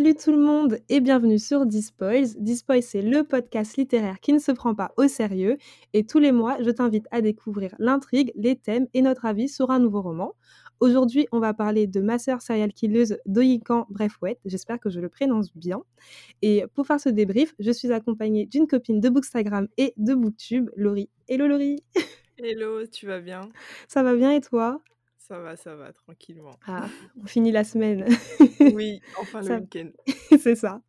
Salut tout le monde et bienvenue sur Dispoils. Dispoils, c'est le podcast littéraire qui ne se prend pas au sérieux. Et tous les mois, je t'invite à découvrir l'intrigue, les thèmes et notre avis sur un nouveau roman. Aujourd'hui, on va parler de Ma sœur serial killeuse Doyikan Brefouette. J'espère que je le prononce bien. Et pour faire ce débrief, je suis accompagnée d'une copine de Bookstagram et de Booktube, Laurie. Hello Laurie Hello, tu vas bien? Ça va bien et toi? Ça va, ça va, tranquillement. Ah, on finit la semaine. Oui, enfin le week-end. C'est ça.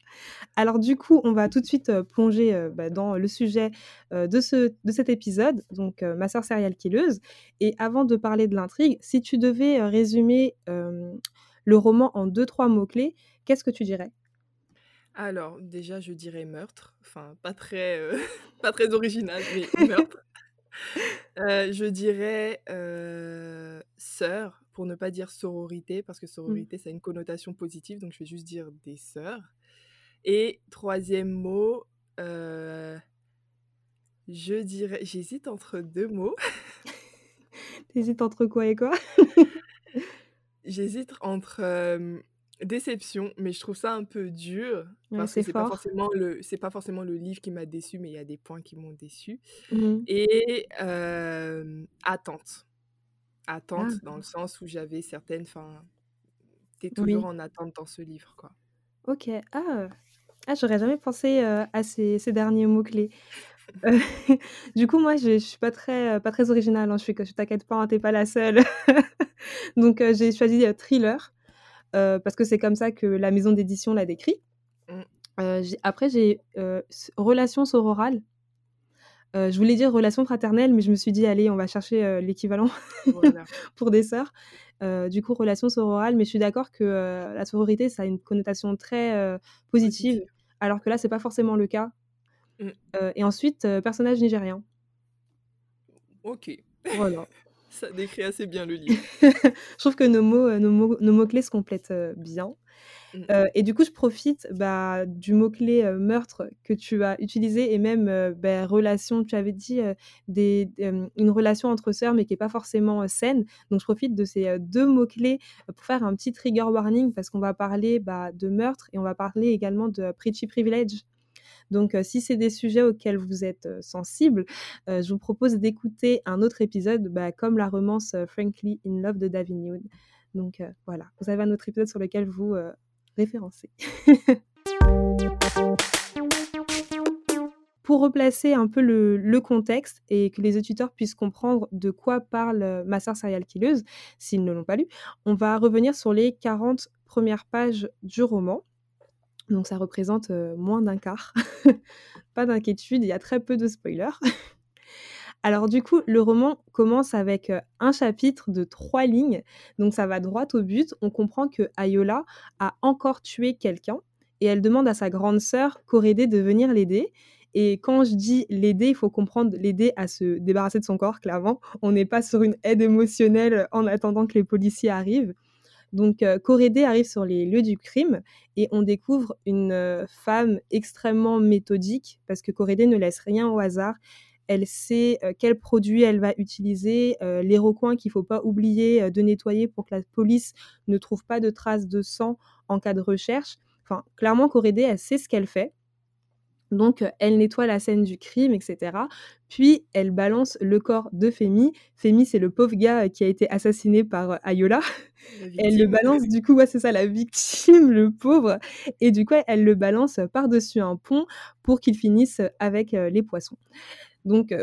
Alors du coup, on va tout de suite euh, plonger euh, bah, dans le sujet euh, de, ce, de cet épisode, donc ma sœur serial killeuse. Et avant de parler de l'intrigue, si tu devais résumer le roman en deux, trois mots-clés, qu'est-ce que tu dirais? Alors, déjà, je dirais meurtre. Enfin, pas très, euh, pas très original, mais meurtre. Euh, je dirais euh, sœur, pour ne pas dire sororité, parce que sororité, ça a une connotation positive, donc je vais juste dire des sœurs. Et troisième mot, euh, je dirais, j'hésite entre deux mots. T'hésites entre quoi et quoi? J'hésite entre déception, mais je trouve ça un peu dur Ouais, parce que c'est pas forcément le c'est pas forcément le livre qui m'a déçu, mais il y a des points qui m'ont déçu. Mhm. Et euh, attente, Ah, attente dans le sens où j'avais certaines, enfin, t'es oui. toujours en attente dans ce livre, quoi. Ok. Ah, ah j'aurais jamais pensé euh, à ces, ces derniers mots-clés. Euh, du coup, moi, je, je suis pas très, pas très originale. hein. Je que je t'inquiète pas, hein, t'es pas la seule. Donc, j'ai choisi thriller euh, parce que c'est comme ça que la maison d'édition l'a décrit. Mm. Euh, après, j'ai euh, relation sororale. Euh, je voulais dire relation fraternelle, mais je me suis dit, allez, on va chercher l'équivalent Voilà. pour des sœurs. Du coup, relation sororale, mais je suis d'accord que la sororité, ça a une connotation très positive, Positive. alors que là, c'est pas forcément le cas. Mm. Et ensuite, personnage nigérien. Ok, Voilà. ça décrit assez bien le livre. je trouve que nos mots, euh, nos mots, nos mots-clés se complètent euh, bien. Mm. Euh, et du coup, je profite bah, du mot-clé euh, meurtre que tu as utilisé et même euh, bah, relation, tu avais dit des, une relation entre sœurs mais qui n'est pas forcément saine. Donc, je profite de ces deux mots-clés pour faire un petit trigger warning parce qu'on va parler bah, de meurtre et on va parler également de pretty privilege. Donc, euh, si c'est des sujets auxquels vous êtes euh, sensible, euh, je vous propose d'écouter un autre épisode, bah, comme la romance Frankly in Love de David Yoon. Donc voilà, vous avez un autre épisode sur lequel vous référencez. Pour replacer un peu le, contexte et que les auditeurs puissent comprendre de quoi parle Ma sœur serial killeuse, s'ils ne l'ont pas lu, on va revenir sur les 40 premières pages du roman. Donc ça représente euh, moins d'un quart. pas d'inquiétude, il y a très peu de spoilers. Alors du coup, le roman commence avec euh, un chapitre de trois lignes, donc ça va droit au but. On comprend que Ayola a encore tué quelqu'un et elle demande à sa grande sœur Corédé de venir l'aider. Et quand je dis l'aider, il faut comprendre l'aider à se débarrasser de son corps, clairement. On n'est pas sur une aide émotionnelle en attendant que les policiers arrivent. Donc, euh, Corédé arrive sur les lieux du crime et on découvre une euh, femme extrêmement méthodique parce que Corédé ne laisse rien au hasard. Elle sait euh, quels produits elle va utiliser, les recoins qu'il faut pas oublier de nettoyer pour que la police ne trouve pas de traces de sang en cas de recherche. Enfin, clairement, Corédé, elle sait ce qu'elle fait. Donc, euh, elle nettoie la scène du crime, etc. Puis, elle balance le corps de Femi. Femi, c'est le pauvre gars euh, qui a été assassiné par euh, Ayola. La Elle le balance, du coup, ouais, c'est ça, la victime, le pauvre. Et du coup, elle le balance par-dessus un pont pour qu'il finisse avec les poissons. Donc,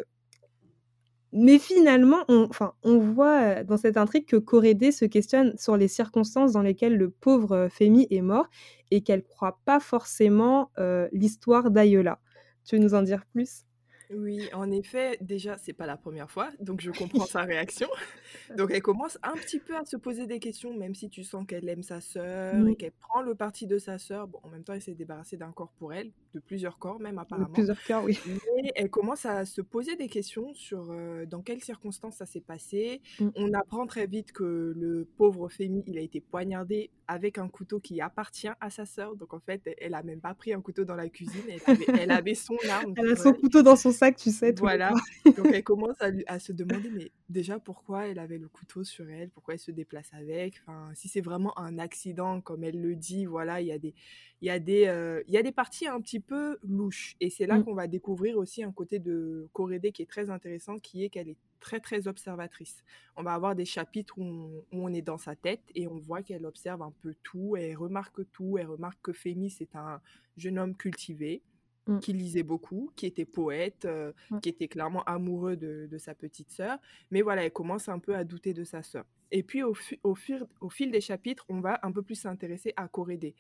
mais finalement, on, on voit dans cette intrigue que Corédé se questionne sur les circonstances dans lesquelles le pauvre Femi est mort et qu'elle croit pas forcément l'histoire d'Ayola. Tu veux nous en dire plus? Oui, en effet, déjà, c'est pas la première fois, donc je comprends sa réaction. Donc elle commence un petit peu à se poser des questions, même si tu sens qu'elle aime sa sœur Mm. et qu'elle prend le parti de sa sœur. Bon, en même temps, elle s'est débarrassée d'un corps pour elle, de plusieurs corps même De apparemment. plusieurs cœurs, oui. Mais elle commence à se poser des questions sur euh, dans quelles circonstances ça s'est passé. Mm. On apprend très vite que le pauvre Femi, il a été poignardé avec un couteau qui appartient à sa sœur. Donc en fait, elle a même pas pris un couteau dans la cuisine, elle avait, elle avait son arme. Elle a son elle. couteau dans son sac, tu sais, tous Voilà, donc elle commence à lui à se demander, mais déjà pourquoi elle avait le couteau sur elle? Pourquoi elle se déplace avec? Enfin, si c'est vraiment un accident comme elle le dit, voilà, il y a des il y a des, heu, il y a des parties un petit peu louches et c'est là Mmh. qu'on va découvrir aussi un côté de Corédé qui est très intéressant, qui est qu'elle est très, très observatrice. On va avoir des chapitres où on où on est dans sa tête et on voit qu'elle observe un peu tout, elle remarque tout, elle remarque que Fémi, c'est un jeune homme cultivé, Mmh. qui lisait beaucoup, qui était poète, Ouais. qui était clairement amoureux de de sa petite sœur. Mais voilà, elle commence un peu à douter de sa sœur. Et puis au fil des chapitres, on va un peu plus s'intéresser à Corédé.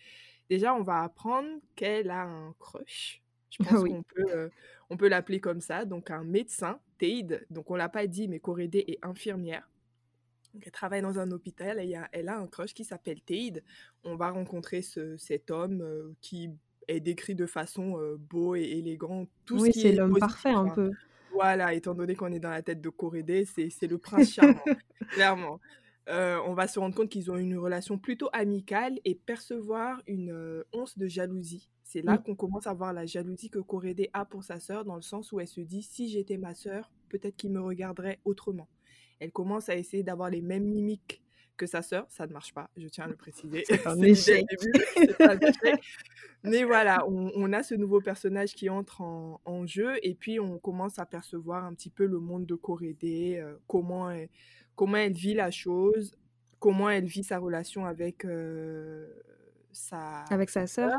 Déjà, on va apprendre qu'elle a un crush. Je Ah pense oui. qu'on peut, on peut l'appeler comme ça, donc un médecin, Teid. Donc on l'a pas dit, mais Corédé est infirmière. Donc elle travaille dans un hôpital et elle a un crush qui s'appelle Teid. On va rencontrer ce cet homme, qui est décrit de façon, beau et élégant, tout ce Oui, qui c'est est l'homme parfait un hein. peu. Voilà, étant donné qu'on est dans la tête de Corédé, c'est le prince charmant, clairement. On va se rendre compte qu'ils ont une relation plutôt amicale et percevoir une, once de jalousie. C'est là Mmh. qu'on commence à voir la jalousie que Corédé a pour sa sœur, dans le sens où elle se dit: «Si j'étais ma sœur, peut-être qu'il me regarderait autrement». Elle commence à essayer d'avoir les mêmes mimiques que sa sœur, ça ne marche pas, je tiens à le préciser. C'est un C'est dit dès échec. le début, c'est un échec. Mais voilà, on on a ce nouveau personnage qui entre en en jeu et puis on commence à percevoir un petit peu le monde de Corédé, heu, comment elle comment elle vit la chose, comment elle vit sa relation avec, heu, sa Avec sa sœur?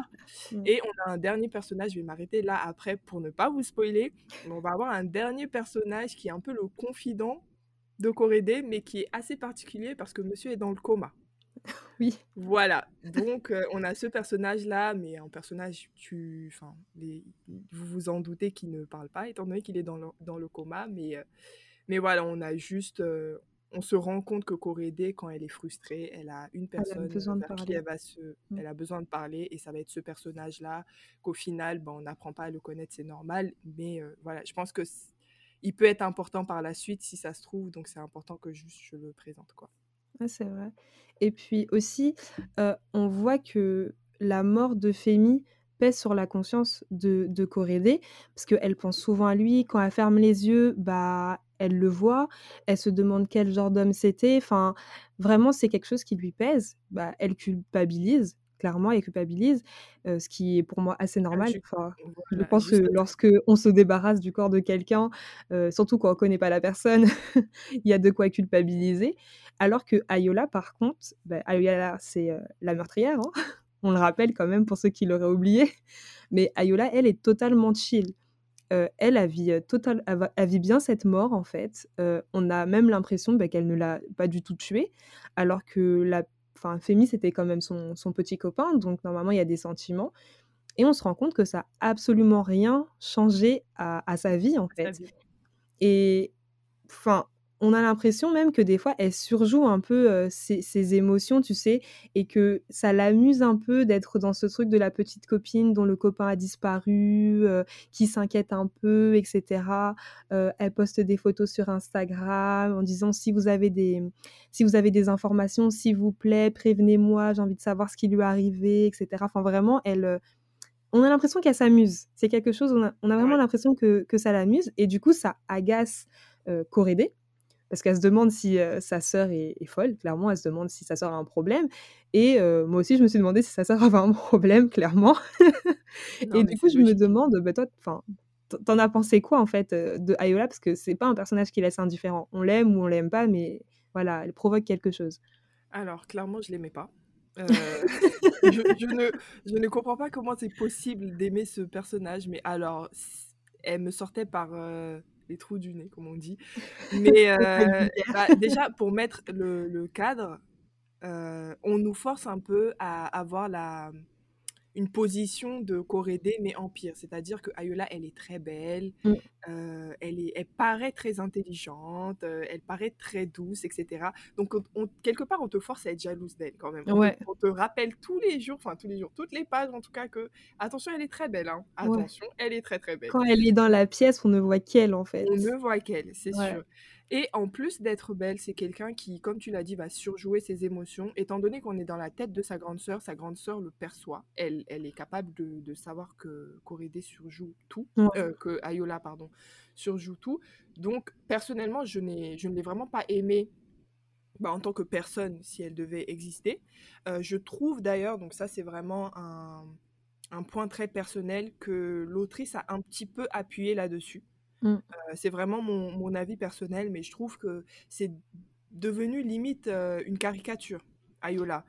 Mmh. et on a un dernier personnage, je vais m'arrêter là après pour ne pas vous spoiler, mais on va avoir un dernier personnage qui est un peu le confident de Corédé, mais qui est assez particulier parce que monsieur est dans le coma. Oui. Voilà, donc heu, on a ce personnage-là, mais un personnage tu enfin, les vous vous en doutez qui ne parle pas étant donné qu'il est dans le dans le coma, mais heu, mais voilà, on a juste, heu, on se rend compte que Corédé, quand elle est frustrée, elle a une Elle a personne, besoin heu, de vers qui parler. elle va se Mmh. elle a besoin de parler et ça va être ce personnage-là qu'au final, ben, on n'apprend pas à le connaître, c'est normal, mais voilà, je pense que il peut être important par la suite si ça se trouve, donc c'est important que juste je le présente, quoi. C'est vrai et puis aussi, on voit que la mort de Fémi pèse sur la conscience de de Corédé, parce qu'elle pense souvent à lui. Quand elle ferme les yeux, bah, elle le voit. Elle se demande quel genre d'homme c'était. Enfin, vraiment, c'est quelque chose qui lui pèse. Bah, elle culpabilise, clairement, elle culpabilise, ce qui est pour moi assez Ah normal. Enfin, je pense que juste lorsqu'on se débarrasse du corps de quelqu'un, surtout quand on connaît pas la personne, il y a de quoi culpabiliser. Alors que Ayola, par contre, bah, Ayola, c'est, la meurtrière, hein. On le rappelle quand même pour ceux qui l'auraient oublié. Mais Ayola, elle, est totalement chill. Elle, elle vit, total elle vit bien cette mort, en fait. On a même l'impression, bah, qu'elle ne l'a pas du tout tué, alors que la enfin, Fémi, c'était quand même son son petit copain, donc normalement, il y a des sentiments et on se rend compte que ça a absolument rien changé à à sa vie, en fait vie. et enfin, on a l'impression même que des fois, elle surjoue un peu, heu, ses ses émotions, tu sais? Et que ça l'amuse un peu d'être dans ce truc de la petite copine dont le copain a disparu, heu, qui s'inquiète un peu et cetera. Heu, elle poste des photos sur Instagram en disant: «Si vous avez des si vous avez des informations, s'il vous plaît, prévenez-moi, j'ai envie de savoir ce qui lui est arrivé» et cetera. Enfin vraiment, elle, on a l'impression qu'elle s'amuse. C'est quelque chose, on a on a vraiment Ouais. l'impression que que ça l'amuse et du coup, ça agace, Corédé parce qu'elle se demande si, sa sœur est est folle. Clairement, elle se demande si sa sœur a un problème et moi aussi, je me suis demandé si sa sœur avait un problème, clairement Non, et du coup, je me demande, bah, toi, enfin, tu en tu en as pensé quoi, en fait, de Ayola? Parce que c'est pas un personnage qui laisse indifférent. On l'aime ou on l'aime pas, mais voilà, elle provoque quelque chose. Alors clairement, je l'aimais pas. Je je ne je ne comprends pas comment c'est possible d'aimer ce personnage, mais alors elle me sortait par, les trous du nez, comme on dit. Mais vulgaire. bah, déjà pour mettre le le cadre, heu, on nous force un peu à avoir la une position de Corédé, mais en pire. C'est-à-dire qu'Ayola, elle est très belle, Mmh. heu, elle est elle paraît très intelligente, heu, elle paraît très douce et cetera. Donc on on quelque part, on te force à être jalouse d'elle quand même. On te Ouais, on te rappelle tous les jours, enfin tous les jours, toutes les pages en tout cas que: «Attention, elle est très belle, hein. ouais. Attention, elle est très, très belle». Quand elle est dans la pièce, on ne voit qu'elle, en fait. On ne voit qu'elle, c'est Ouais. sûr. Et en plus d'être belle, c'est quelqu'un qui, comme tu l'as dit, va surjouer ses émotions. Étant donné qu'on est dans la tête de sa grande sœur, sa grande sœur le perçoit. Elle, elle est capable de, de savoir que Corédé surjoue tout, euh, que Ayola, pardon, surjoue tout. Donc, personnellement, je, n'ai, je ne l'ai vraiment pas aimée bah, en tant que personne si elle devait exister. Euh, je trouve d'ailleurs, donc ça c'est vraiment un, un, point très personnel, que l'autrice a un petit peu appuyé là-dessus. Mmh. c'est vraiment mon, mon, avis personnel, mais je trouve que c'est devenu limite une caricature, Ayola.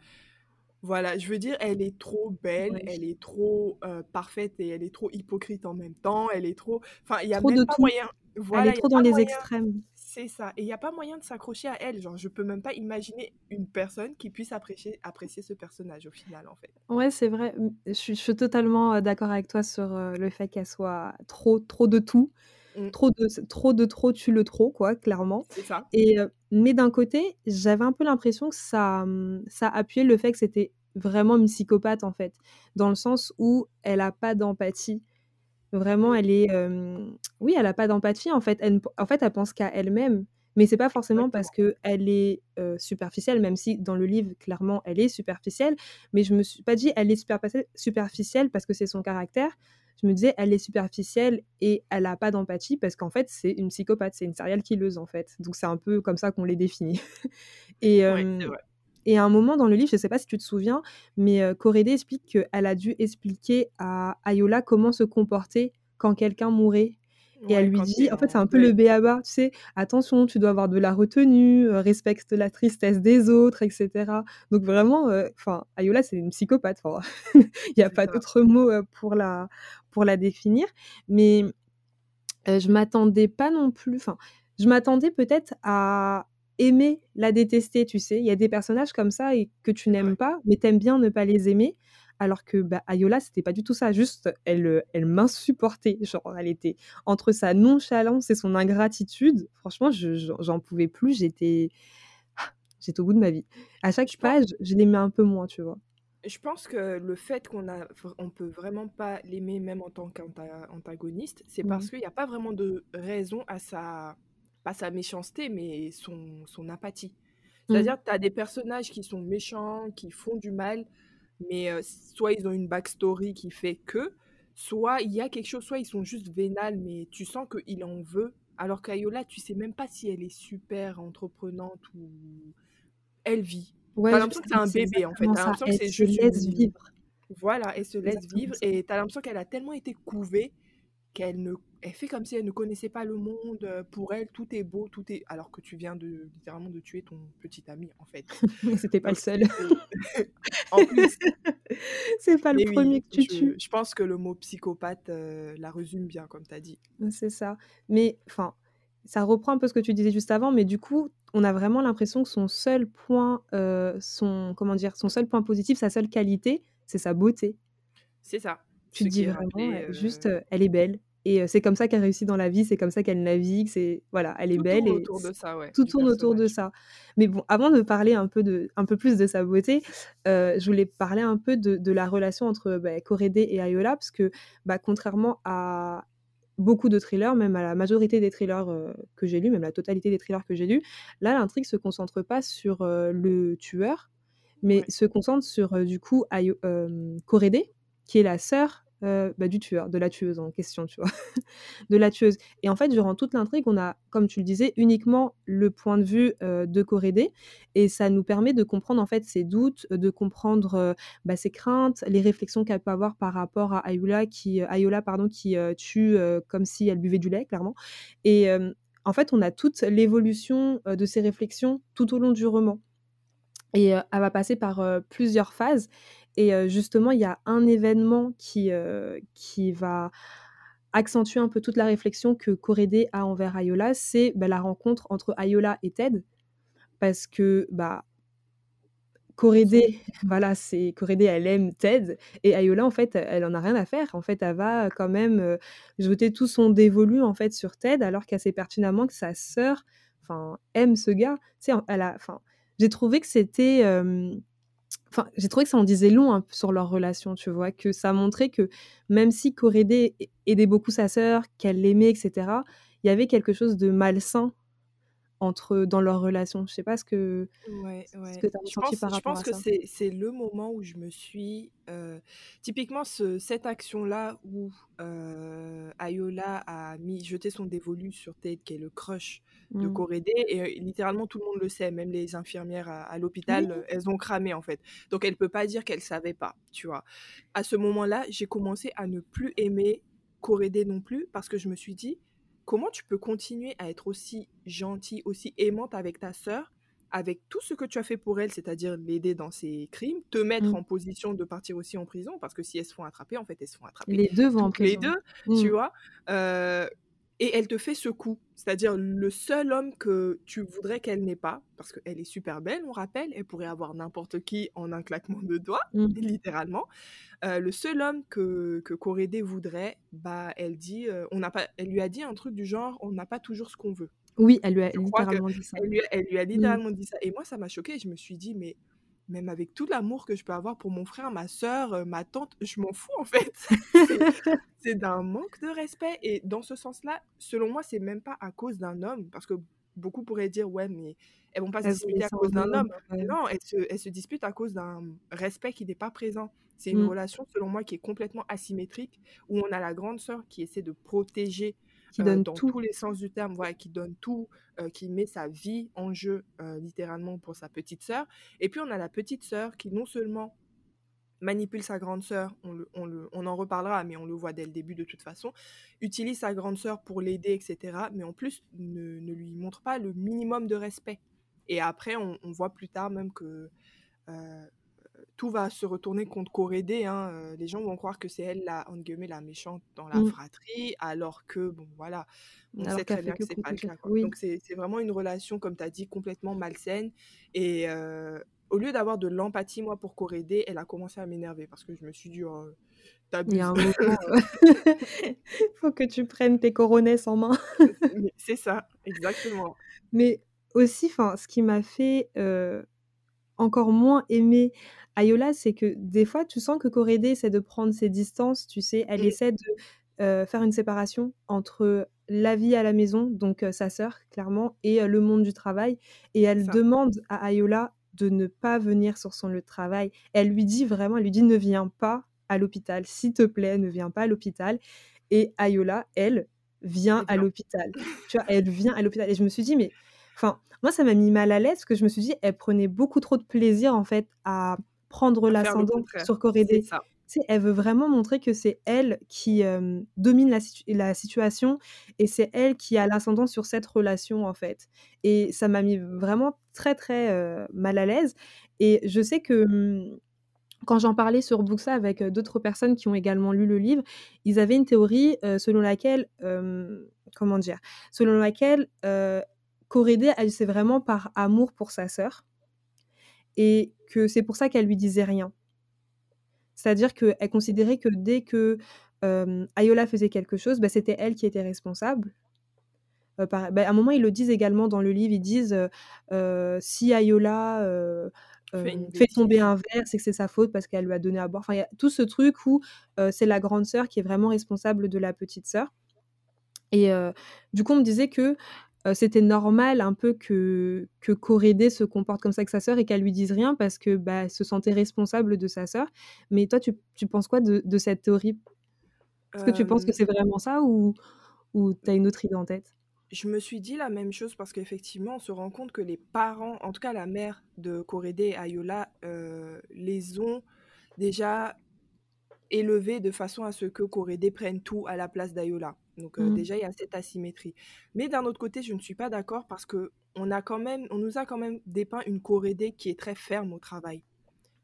Voilà, je veux dire, elle est trop belle, elle est trop parfaite et elle est trop hypocrite en même temps. Elle est trop. Enfin, il y a même pas moyen. Voilà, elle est trop dans les extrêmes. C'est ça. Et il n'y a pas moyen de s'accrocher à elle. Genre, je peux même pas imaginer une personne qui puisse apprécier, apprécier ce personnage au final, en fait. Ouais, c'est vrai. Je suis, je suis totalement d'accord avec toi sur le fait qu'elle soit trop, trop de tout. Mmh. Trop de trop de trop tue le trop quoi, clairement C'est ça. et mais d'un côté, j'avais un peu l'impression que ça, mmh, ça appuyait le fait que c'était vraiment une psychopathe, en fait. Dans le sens où elle a pas d'empathie. Vraiment, elle est, oui, elle a pas d'empathie, en fait. Elle en fait, elle pense qu'à elle-même, mais c'est pas forcément parce que qu'elle est, superficielle, même si dans le livre, clairement, elle est superficielle, mais je me suis pas dit: «Elle est superficielle parce que c'est son caractère» je me disais, elle est superficielle et elle n'a pas d'empathie parce qu'en fait, c'est une psychopathe, c'est une serial killeuse en fait. Donc c'est un peu comme ça qu'on les définit. et, et à un moment dans le livre, je ne sais pas si tu te souviens, mais euh, explique qu'elle a dû expliquer à Ayola comment se comporter quand quelqu'un mourait et elle lui dit, en fait, c'est un peu le béaba, tu sais, attention, tu dois avoir de la retenue, euh, respecte la tristesse des autres, etc. Donc vraiment, euh, enfin, Ayola, c'est une psychopathe. Il n'y a pas d'autre mot euh, pour la, pour la définir. Mais je m'attendais pas non plus, enfin, je m'attendais peut-être à aimer la détester, tu sais. Il y a des personnages comme ça et que tu n'aimes pas, mais t'aimes bien ne pas les aimer alors que bah, Ayola, c'était pas du tout ça. Juste, elle, euh, elle m'insupportait. Genre, elle était entre sa nonchalance et son ingratitude. Franchement, j'en pouvais plus. J'étais, j'étais au bout de ma vie. À chaque page, je l'aimais un peu moins, tu vois. Je pense que le fait qu'on a, on peut vraiment pas l'aimer même en tant qu'antagoniste, c'est parce qu'il n'y a pas vraiment de raison à sa, pas sa méchanceté, mais son, son apathie. Mmh. C'est-à-dire, que tu as des personnages qui sont méchants, qui font du mal, mais soit ils ont une backstory qui fait que, soit il y a quelque chose, soit ils sont juste vénales, mais tu sens qu'il en veut. Alors qu'Ayola, tu sais même pas si elle est super entreprenante ou elle vit. Ouais, t'as l'impression que c'est un bébé en fait. T'as l'impression que c'est juste. laisse vivre. Voilà, elle se laisse vivre et t'as l'impression qu'elle a tellement été couvée qu'elle ne elle fait comme si elle ne connaissait pas le monde. Pour elle, tout est beau, tout est. Alors que tu viens de littéralement de tuer ton petit ami, en fait. C'était pas le seul. en plus. C'est pas le premier que tu tues. Je pense que le mot psychopathe la résume bien, comme tu as dit. C'est ça. Mais enfin, ça reprend un peu ce que tu disais juste avant, mais du coup, on a vraiment l'impression que son seul point, son comment dire, son seul point positif, sa seule qualité, c'est sa beauté. C'est ça. Tu te dis vraiment, juste, elle est belle, et c'est comme ça qu'elle réussit dans la vie, c'est comme ça qu'elle navigue, c'est voilà, elle est tout belle tourne et autour de ça, ouais, tout tourne autour de ça. Mais bon, avant de parler un peu de, un peu plus de sa beauté, euh, je voulais parler un peu de, de la relation entre bah, et Ayola, parce que bah, contrairement à beaucoup de thrillers, même à la majorité des thrillers que j'ai lus, même la totalité des thrillers que j'ai lus, là l'intrigue se concentre pas sur le tueur, mais se concentre sur du coup Ayo, qui est la sœur euh, bah, du tueur, de la tueuse en question, tu vois, de la tueuse. Et en fait, durant toute l'intrigue, on a, comme tu le disais, uniquement le point de vue euh, de Corédé, et ça nous permet de comprendre en fait ses doutes, de comprendre euh, bah, ses craintes, les réflexions qu'elle peut avoir par rapport à Ayola qui, Ayola, pardon, qui tue comme si elle buvait du lait, clairement. Et en fait, on a toute l'évolution de ces réflexions tout au long du roman. Et elle va passer par plusieurs phases. Et justement, il y a un événement qui, qui va accentuer un peu toute la réflexion que Corédé a envers Ayola, c'est bah, la rencontre entre Ayola et Ted. Parce que bah, Corédé, voilà, c'est Corédé, elle aime Ted, et Ayola, en fait, elle en a rien à faire. En fait, elle va quand même jeter tout son dévolu en fait sur Ted, alors qu'elle sait pertinemment que sa sœur, enfin, aime ce gars. Tu sais, elle a, enfin, j'ai trouvé que c'était Enfin, j'ai trouvé que ça en disait long sur leur relation, tu vois, que ça montrait que même si Corédé aidait beaucoup sa sœur, qu'elle l'aimait, etc., il y avait quelque chose de malsain entre dans leur relation. Je sais pas ce que Ouais, ce que tu as Je ressenti pense par je rapport pense à que c'est c'est le moment où je me suis, heu typiquement ce cette action-là où, heu, Ayola a mis jeté son dévolu sur Tate, qui est le crush de Mmh. Korede et heu, littéralement tout le monde le sait, même les infirmières à à l'hôpital, elles ont cramé, en fait. Donc elle peut pas dire qu'elle savait pas, tu vois? À ce moment-là, j'ai commencé à ne plus aimer Korede non plus parce que je me suis dit: «Comment tu peux continuer à être aussi gentille, aussi aimante avec ta sœur, avec tout ce que tu as fait pour elle, c'est-à-dire l'aider dans ses crimes, te mettre Mmh. en position de partir aussi en prison?» parce que si elles se font attraper, en fait, elles se font attraper Les 2 vont en toutes les prison. 2, tu Mmh. vois? Heu et elle te fait ce coup, c'est-à-dire le seul homme que tu voudrais qu'elle n'ait pas, parce qu'elle est super belle, on rappelle, elle pourrait avoir n'importe qui en un claquement de doigts, Mmh. littéralement. Heu, le seul homme que que Korede voudrait, bah, elle dit, heu, on n'a pas elle lui a dit un truc du genre: «On n'a pas toujours ce qu'on veut». Oui, elle lui a Je littéralement dit ça. lui elle lui a Mmh. littéralement dit ça et moi ça m'a choquée. Je me suis dit: «Mais même avec tout l'amour que je peux avoir pour mon frère, ma sœur, heu, ma tante, je m'en fous, en fait». C'est d'un manque de respect et dans ce sens-là, selon moi, c'est même pas à cause d'un homme parce que beaucoup pourraient dire: «Ouais, mais elles vont pas se disputer à cause un d'un homme, homme». ouais. Non, elles se elles se disputent à cause d'un respect qui n'est pas présent. C'est une Mmh. relation, selon moi, qui est complètement asymétrique, où on a la grande sœur qui essaie de protéger, Qui heu, donne dans tout. tous les sens du terme, voilà, qui donne tout, heu, qui met sa vie en jeu, heu, littéralement pour sa petite sœur et puis on a la petite sœur qui non seulement manipule sa grande sœur, on le on le on en reparlera, mais on le voit dès le début de toute façon, utilise sa grande sœur pour l'aider et cetera, mais en plus ne ne lui montre pas le minimum de respect et après on on voit plus tard même que, tout va se retourner contre Korede, hein, heu, les gens vont croire que c'est elle la entre guillemets «la méchante» dans la Mmh. fratrie, alors que bon, voilà, on Alors sait très bien que c'est pas le cas, quoi. Oui. Donc c'est vraiment une relation, comme tu as dit, complètement malsaine et heu, au lieu d'avoir de l'empathie, moi, pour Korede, elle a commencé à m'énerver parce que je me suis dit: «Oh, Il y a abuses». un moment, heu, faut que tu prennes tes coronesses en main. C'est ça, exactement. Mais aussi, enfin, ce qui m'a fait, heu, encore moins aimer Ayola, c'est que des fois, tu sens que Korede essaie de prendre ses distances, tu sais? Elle Mmh. essaie de, faire une séparation entre la vie à la maison, donc sa sœur, clairement et le monde du travail et elle demande à Ayola de ne pas venir sur son lieu de travail. Elle lui dit vraiment, elle lui dit: «Ne viens pas à l'hôpital, s'il te plaît, ne viens pas à l'hôpital» et Ayola, elle, vient à l'hôpital. Tu vois? Elle vient à l'hôpital et je me suis dit: «Mais» enfin, moi, ça m'a mis mal à l'aise parce que je me suis dit: «Elle prenait beaucoup trop de plaisir, en fait, à prendre À l'ascendant sur Korede». c'est Tu sais? Elle veut vraiment montrer que c'est elle qui, domine la situ la situation et c'est elle qui a l'ascendant sur cette relation, en fait et ça m'a mis vraiment très, très, mal à l'aise et je sais que, quand j'en parlais sur Booksa avec, d'autres personnes qui ont également lu le livre, ils avaient une théorie, selon laquelle, comment dire? Selon laquelle, heu, Korede agissait vraiment par amour pour sa sœur et que c'est pour ça qu'elle lui disait rien. C'est-à-dire qu'elle considérait que dès que, hem, Ayola faisait quelque chose, bah, c'était elle qui était responsable. Par bah, à un moment, ils le disent également dans le livre, ils disent, heu: «Si Ayola, Fait fait tomber un verre, c'est que c'est sa faute parce qu'elle lui a donné à boire». Enfin, il y a tout ce truc où, c'est la grande sœur qui est vraiment responsable de la petite sœur et du coup, on me disait que, c'était normal un peu que que Korede se comporte comme ça avec sa sœur et qu'elle lui dise rien parce que, bah, elle se sentait responsable de sa sœur. Mais toi, tu tu penses quoi de de cette théorie? Est-ce que tu penses que c'est vraiment ça ou ou tu as une autre idée en tête? Je me suis dit la même chose parce qu'effectivement, on se rend compte que les parents, en tout cas la mère de Korede et Ayola, les ont déjà élevés de façon à ce que Korede prenne tout à la place d'Ayola. Donc heu, Mmh. déjà, il y a cette asymétrie. Mais d'un autre côté, je ne suis pas d'accord parce qu'on a quand même on nous a quand même dépeint une Korede qui est très ferme au travail,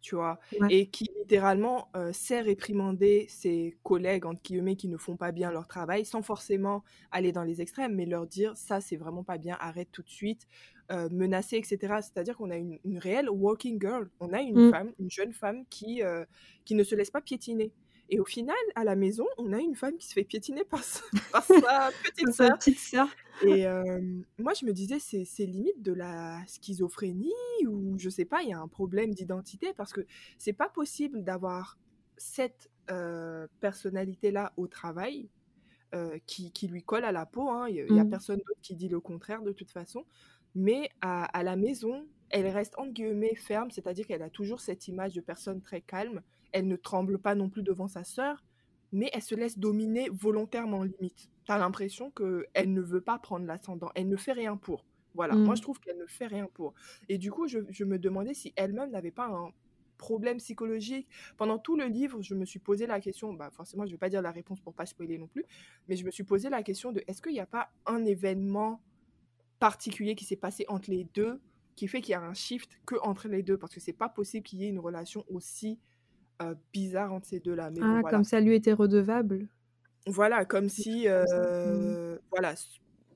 tu vois? Ouais. Et qui littéralement, heu, sait réprimander ses collègues, entre guillemets, qui ne font pas bien leur travail, sans forcément aller dans les extrêmes, mais leur dire: «Ça, c'est vraiment pas bien, arrête tout de suite», heu, menacer et cetera. C'est-à-dire qu'on a une une réelle working girl. On a une Mmh. femme, une jeune femme qui, heu, qui ne se laisse pas piétiner et au final, à la maison, on a une femme qui se fait piétiner par sa par sa petite sœur petite sœur. et hem, moi, je me disais: «C'est limite de la schizophrénie ou je sais pas, il y a un problème d'identité» parce que c'est pas possible d'avoir cette, heu, personnalité-là au travail, qui qui lui colle à la peau, hein. Il y a il y a Mmh. personne d'autre qui dit le contraire de toute façon. Mais à, à la maison, elle reste entre guillemets ferme, c'est-à-dire qu'elle a toujours cette image de personne très calme. Elle ne tremble pas non plus devant sa sœur, mais elle se laisse dominer volontairement limite. Tu as l'impression qu'elle ne veut pas prendre l'ascendant, elle ne fait rien pour. Voilà, moi Mmh. je trouve qu'elle ne fait rien pour. Et du coup, je, je me demandais si elle-même n'avait pas un problème psychologique. Pendant tout le livre, je me suis posé la question, bah forcément je ne vais pas dire la réponse pour pas spoiler non plus, mais je me suis posé la question de est-ce qu'il n'y a pas un événement particulier qui s'est passé entre les deux qui fait qu'il y a un shift que entre les deux parce que c'est pas possible qu'il y ait une relation aussi euh, bizarre entre ces deux-là. Mais bon, Ah, voilà. comme ça lui était redevable? Voilà, comme si? Mmh. heu, voilà,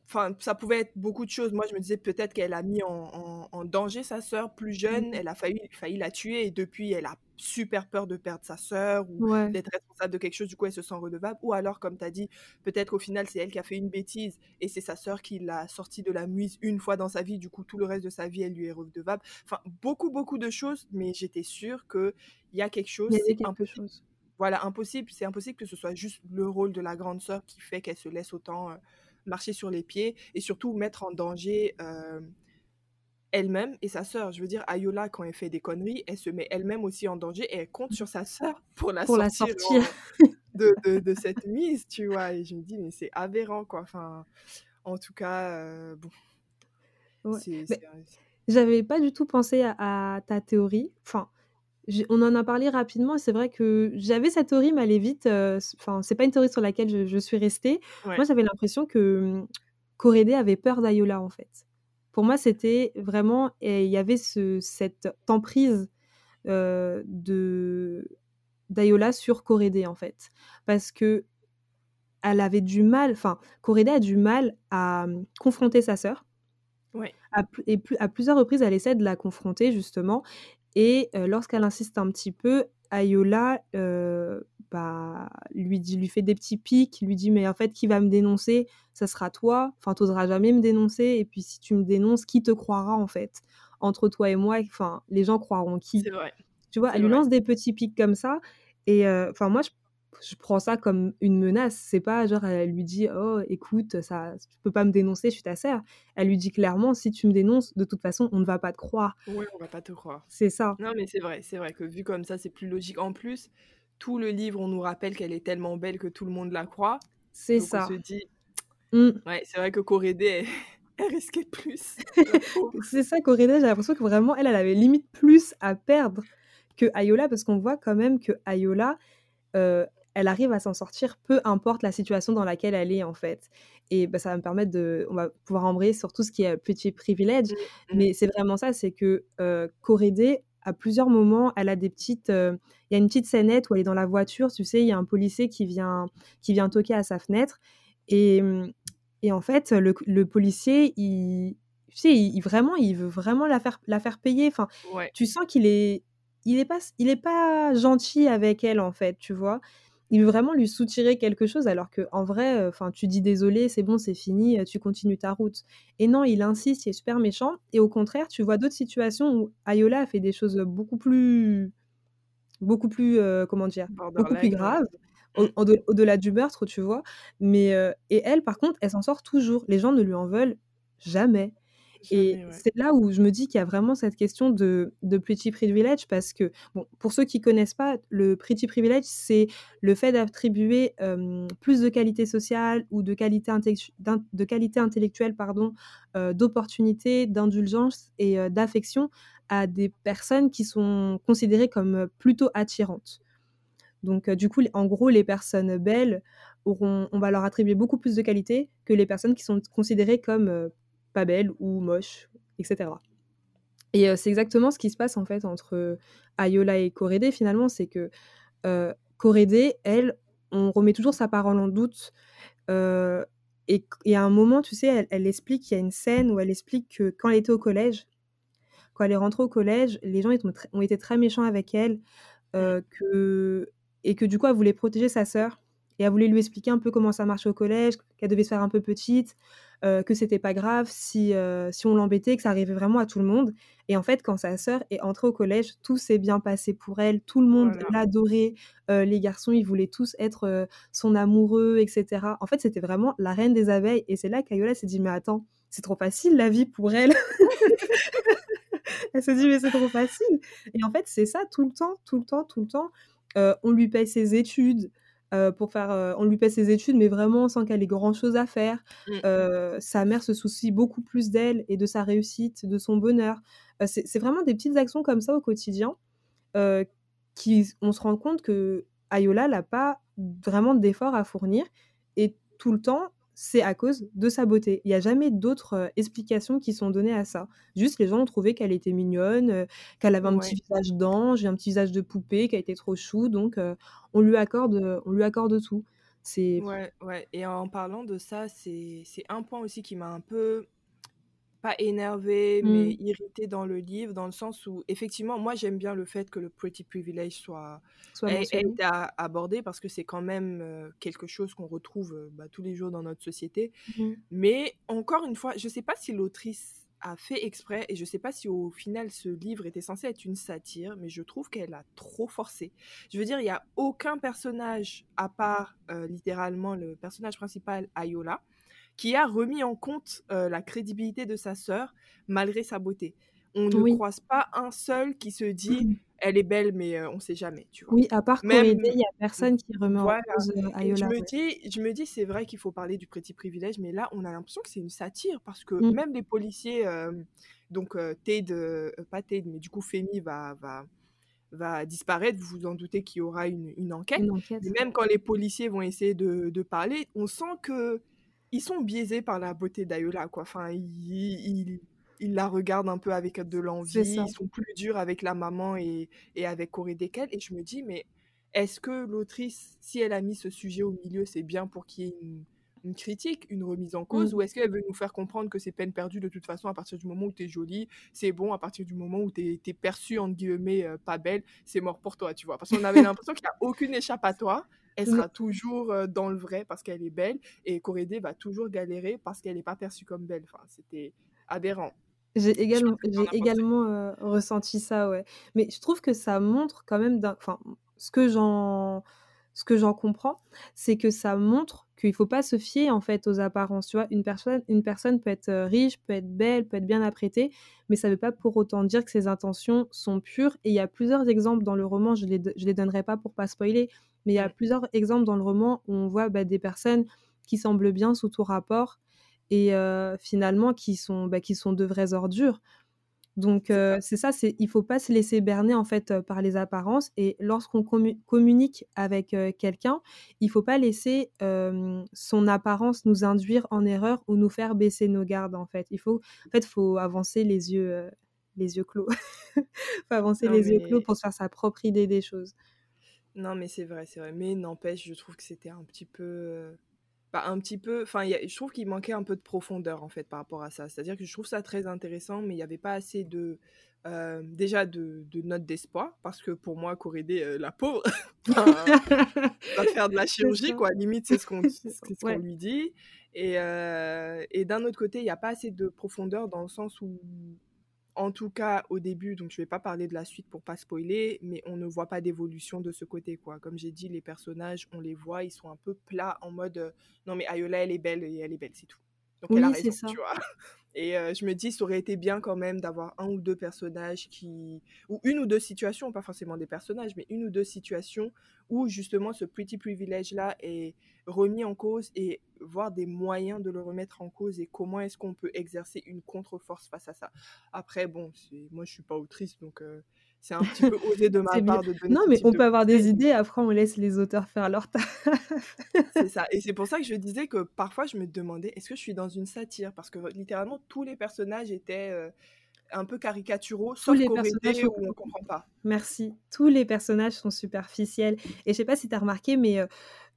enfin, ça pouvait être beaucoup de choses. Moi, je me disais peut-être qu'elle a mis en en en danger sa sœur plus jeune, Mmh. elle a failli failli la tuer et depuis, elle a super peur de perdre sa sœur ou Ouais. d'être responsable de quelque chose, du coup, elle se sent redevable. Ou alors, comme tu as dit, peut-être au final, c'est elle qui a fait une bêtise et c'est sa sœur qui l'a sortie de la mouise une fois dans sa vie, du coup, tout le reste de sa vie, elle lui est redevable. Enfin, beaucoup, beaucoup de choses, mais j'étais sûre qu'il y a quelque chose, Il y avait c'est quelque impossible chose. voilà, impossible, c'est impossible que ce soit juste le rôle de la grande sœur qui fait qu'elle se laisse autant, heu, marcher sur les pieds et surtout mettre en danger, hem, elle-même et sa sœur. Je veux dire, Ayola, quand elle fait des conneries, elle se met elle-même aussi en danger et elle compte sur sa sœur pour la Pour la sortir de de de cette mise, tu vois? Et je me dis: «Mais c'est aberrant, quoi». Enfin, en tout cas, heu, bon, Ouais. j'avais pas du tout pensé à à ta théorie. Enfin, on en a parlé rapidement c'est vrai que j'avais cette théorie, mais elle est vite, heu, s enfin, c'est pas une théorie sur laquelle je je suis restée. ouais, Moi, j'avais l'impression que, Corédé avait peur d'Ayola, en fait. Pour moi, c'était vraiment et il y avait ce cette emprise, de d'Ayola sur Corédé, en fait. Parce qu'elle avait du mal enfin, Corédé a du mal à, mmh, confronter sa sœur. ouais, À et plus à plusieurs reprises, elle essaie de la confronter justement et heu, lorsqu'elle insiste un petit peu, Ayola, heu, bah, lui dit lui fait des petits pics, lui dit: «Mais en fait, qui va me dénoncer? Ça sera toi. Enfin, tu oseras jamais me dénoncer et puis si tu me dénonces, qui te croira en fait? Entre toi et moi, enfin, les gens croiront qui?» c'est vrai, Tu vois? Elle lui lance des petits pics comme ça et heu, enfin moi je je prends ça comme une menace. C'est pas genre elle lui dit: «Oh écoute, ça tu peux pas me dénoncer, je suis ta sœur». Elle lui dit clairement: «Si tu me dénonces, de toute façon, on ne va pas te croire». Ouais, on va pas te croire. C'est ça. Non, mais c'est vrai, c'est vrai que vu comme ça, c'est plus logique. En plus, tout le livre, on nous rappelle qu'elle est tellement belle que tout le monde la croit. C'est Donc on ça. se dit, Mmh. ouais, c'est vrai que Corédé, elle, elle risquait plus. C'est ça Corinna, j'ai l'impression que vraiment elle, elle avait limite plus à perdre que Ayola parce qu'on voit quand même que Ayola, heu, elle arrive à s'en sortir peu importe la situation dans laquelle elle est en fait et bah, ça va me permettre de on va pouvoir embrayer sur tout ce qui est, heu, petit privilège Mmh, mmh. mais c'est vraiment ça, c'est que, heu, Corédé, à plusieurs moments, elle a des petites, heu, il y a une petite scénette où elle est dans la voiture, tu sais, il y a un policier qui vient qui vient toquer à sa fenêtre et et en fait, le le policier, il tu sais, il il vraiment, il veut vraiment la faire la faire payer. Enfin, Ouais, tu sens qu'il est il est pas il est pas gentil avec elle, en fait, tu vois? Il veut vraiment lui soutirer quelque chose alors qu'en vrai, heu, enfin, tu dis: «Désolé, c'est bon, c'est fini, heu, tu continues ta route». Et non, il insiste, il est super méchant et au contraire, tu vois d'autres situations où Ayola a fait des choses, beaucoup plus beaucoup plus, heu, comment dire? Beaucoup plus graves, au en de au-delà du meurtre, tu vois? Mais et elle, par contre, elle s'en sort toujours. Les gens ne lui en veulent jamais. Et ouais. c'est là où je me dis qu'il y a vraiment cette question de de pretty privilege parce que, bon, pour ceux qui connaissent pas, le pretty privilege, c'est le fait d'attribuer, plus de qualité sociale ou de qualité de qualité intellectuelle, pardon, d'opportunités, d'indulgence et d'affection à des personnes qui sont considérées comme, plutôt attirantes. Donc du coup, en gros, les personnes belles auront on va leur attribuer beaucoup plus de qualité que les personnes qui sont considérées comme, pas belles ou moches et cetera. Et heu, c'est exactement ce qui se passe, en fait, entre, heu, Ayola et Corédé, finalement. C'est que, Corédé, elle, on remet toujours sa parole en doute, heu et et à un moment, tu sais, elle explique il y a une scène où elle explique que quand elle était au collège, quand elle est rentrée au collège, les gens ont ont été très méchants avec elle, heu, que et que du coup, elle voulait protéger sa sœur et elle voulait lui expliquer un peu comment ça marchait au collège, qu'elle devait se faire un peu petite, heu, que c'était pas grave si, heu, si on l'embêtait, que ça arrivait vraiment à tout le monde et en fait, quand sa sœur est entrée au collège, tout s'est bien passé pour elle, tout le monde Voilà, l'adorait, heu, les garçons, ils voulaient tous être, heu, son amoureux et cetera. En fait, c'était vraiment la reine des abeilles et c'est là qu'Ayola s'est dit: «Mais attends, c'est trop facile la vie pour elle. elle se dit mais c'est trop facile. Et en fait c'est ça tout le temps, tout le temps, tout le temps. on lui paye ses études, pour faire, on lui paye ses études, mais vraiment sans qu'elle ait grand chose à faire. Mmh. sa mère se soucie beaucoup plus d'elle et de sa réussite, de son bonheur. c'est vraiment des petites actions comme ça au quotidien qui, on se rend compte que Ayola n'a pas vraiment d'efforts à fournir et tout le temps, c'est à cause de sa beauté. Il n'y a jamais d'autres explications qui sont données à ça. Juste, les gens ont trouvé qu'elle était mignonne, qu'elle avait un petit visage d'ange, un petit visage de poupée, qu'elle était trop chou, donc on lui accorde, on lui accorde tout. C'est ouais, ouais. Et en parlant de ça, c'est un point aussi qui m'a un peu pas énervé, mais mmh. irrité dans le livre, dans le sens où, effectivement, moi j'aime bien le fait que le pretty privilege soit, soit abordé parce que c'est quand même quelque chose qu'on retrouve bah, tous les jours dans notre société. Mmh. Mais encore une fois, je sais pas si l'autrice a fait exprès et je sais pas si au final ce livre était censé être une satire, mais je trouve qu'elle a trop forcé. Je veux dire, il y a aucun personnage à part littéralement le personnage principal Ayola qui a remis en compte la crédibilité de sa sœur malgré sa beauté. On ne croise pas un seul qui se dit elle est belle, mais on ne sait jamais. Tu vois. Oui, à part Même, il n'y a personne qui remet en cause Ayola. Je me, dis, je me dis, c'est vrai qu'il faut parler du petit privilège, mais là, on a l'impression que c'est une satire parce que mmh. même les policiers, donc Ted, pas Ted, mais du coup, Femi va, va, va disparaître, vous vous en doutez qu'il y aura une, une enquête. même quand les policiers vont essayer de, de parler, on sent que ils sont biaisés par la beauté d'Ayola, quoi. Enfin, ils, ils, la regardent un peu avec de l'envie. Ils sont plus durs avec la maman et, et avec Corée Dekel. Et je me dis, mais est-ce que l'autrice, si elle a mis ce sujet au milieu, c'est bien pour qu'il y ait une, une, critique, une remise en cause, mmh. ou est-ce qu'elle veut nous faire comprendre que c'est peine perdue de toute façon à partir du moment où tu es jolie, c'est bon, à partir du moment où tu es, perçue, entre guillemets, euh, pas belle, c'est mort pour toi, tu vois? Parce qu'on avait l'impression qu'il n'y a aucune échappatoire elle sera toujours dans le vrai parce qu'elle est belle et Corédé va toujours galérer parce qu'elle n'est pas perçue comme belle. Enfin, c'était aberrant. J'ai également, j'ai également ressenti ça, ouais. Mais je trouve que ça montre quand même, enfin, ce que j'en, ce que j'en comprends, c'est que ça montre qu'il faut pas se fier en fait aux apparences. Tu vois, une personne, une personne peut être riche, peut être belle, peut être bien apprêtée, mais ça ne veut pas pour autant dire que ses intentions sont pures. Et il y a plusieurs exemples dans le roman, je les, je les donnerai pas pour pas spoiler, mais il y a plusieurs exemples dans le roman où on voit bah, des personnes qui semblent bien sous tout rapport et finalement qui sont, bah, qui sont de vraies ordures. Donc c'est ça, c'est il faut pas se laisser berner en fait par les apparences et lorsqu'on communique avec quelqu'un, il faut pas laisser son apparence nous induire en erreur ou nous faire baisser nos gardes en fait. Il faut en fait faut avancer les yeux les yeux clos. faut avancer les yeux clos pour se faire sa propre idée des choses. Non, mais c'est vrai, c'est vrai. Mais n'empêche, je trouve que c'était un petit peu. Bah, un petit peu. Enfin, je trouve qu'il manquait un peu de profondeur, en fait, par rapport à ça. C'est-à-dire que je trouve ça très intéressant, mais il n'y avait pas assez de. déjà de, de notes d'espoir, parce que pour moi, Corédé, la pauvre, va faire de la chirurgie, quoi. Limite, c'est ce qu'on ce lui dit. Et, et d'un autre côté, il n'y a pas assez de profondeur dans le sens où en tout cas, au début, donc je vais pas parler de la suite pour pas spoiler, mais on ne voit pas d'évolution de ce côté, quoi. Comme j'ai dit, les personnages, on les voit, ils sont un peu plats en mode euh, non mais Ayola, elle est belle et elle est belle, c'est tout. Donc elle a raison, tu vois. Et je me dis, ça aurait été bien quand même d'avoir un ou deux personnages qui. ou une ou deux situations, pas forcément des personnages, mais une ou deux situations où justement ce petit privilège-là est remis en cause et voir des moyens de le remettre en cause et comment est-ce qu'on peut exercer une contre-force face à ça. Après, bon, moi je suis pas autrice, donc c'est un petit peu osé de ma part de donner. Non, mais on peut avoir des idées, après on laisse les auteurs faire leur taf. c'est ça. Et c'est pour ça que je disais que parfois je me demandais est-ce que je suis dans une satire? Parce que littéralement tous les personnages étaient euh, un peu caricaturaux, sauf les personnages où on comprend pas. Merci. Tous les personnages sont superficiels. Et je sais pas si tu as remarqué, mais euh,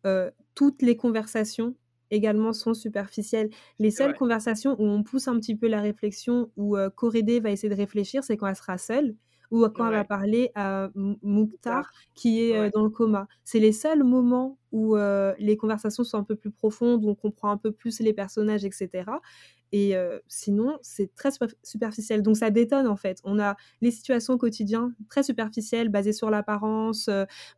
euh, toutes les conversations également sont superficielles. Les seules conversations où on pousse un petit peu la réflexion, où Corédé va essayer de réfléchir, c'est quand elle sera seule ou quand elle va parler à Mouktar qui est dans le coma. C'est les seuls moments où les conversations sont un peu plus profondes, où on comprend un peu plus les personnages, etc. Et sinon, c'est très superficiel. Donc ça détonne en fait. On a les situations quotidiennes très superficielles, basées sur l'apparence,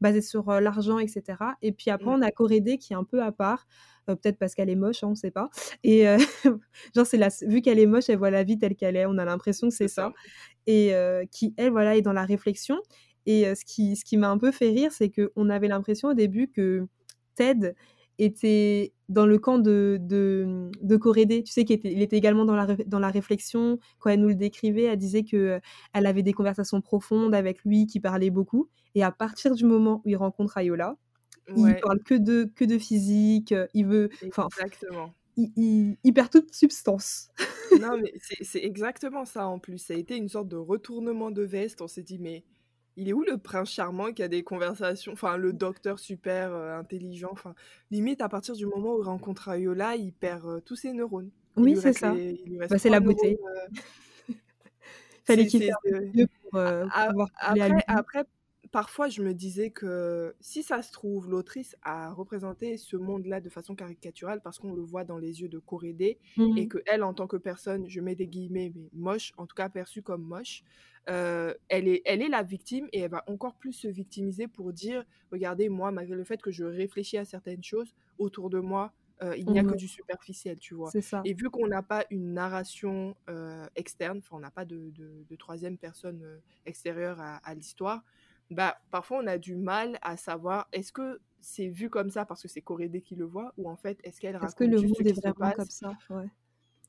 basées sur l'argent, etc. Et puis après, mmh. on a Corédé qui est un peu à part. peut-être parce qu'elle est moche, hein, on sait pas et genre c'est la vu qu'elle est moche, elle voit la vie telle qu'elle est, on a l'impression que c'est ça et qui elle, voilà, est dans la réflexion et ce qui ce qui m'a un peu fait rire, c'est qu'on avait l'impression au début que Ted était dans le camp de, de, de Corédé, tu sais, qu'il était, il était également dans la, dans la réflexion. Quand elle nous le décrivait, elle disait que elle avait des conversations profondes avec lui, qui parlait beaucoup. Et à partir du moment où il rencontre Ayola, il parle que de, que de physique, il veut... Exactement. Il, perd toute substance. non, mais c'est exactement ça en plus. Ça a été une sorte de retournement de veste. On s'est dit, mais il est où le prince charmant qui a des conversations, enfin le docteur super euh, intelligent, enfin limite à partir du moment où il rencontre Ayola, il perd euh, tous ses neurones. Oui, c'est ça. Bah, c'est la beauté. Euh. Fallait qu'il pour après, après, parfois je me disais que si ça se trouve, l'autrice a représenté ce monde-là de façon caricaturale parce qu'on le voit dans les yeux de Corédé mmh et que elle, en tant que personne, je mets des guillemets, mais moche, en tout cas perçue comme moche, elle, est, elle est la victime et elle va encore plus se victimiser pour dire regardez, moi, malgré le fait que je réfléchis à certaines choses autour de moi, il n'y a que mmh. du superficiel, tu vois? Ça. Et vu qu'on n'a pas une narration externe, on n'a pas de, de, troisième personne extérieure à, à l'histoire, bah, parfois on a du mal à savoir est-ce que c'est vu comme ça parce que c'est Corédé qui le voit ou en fait est-ce qu'elle raconte Est-ce que le monde est vraiment comme ça? Ouais.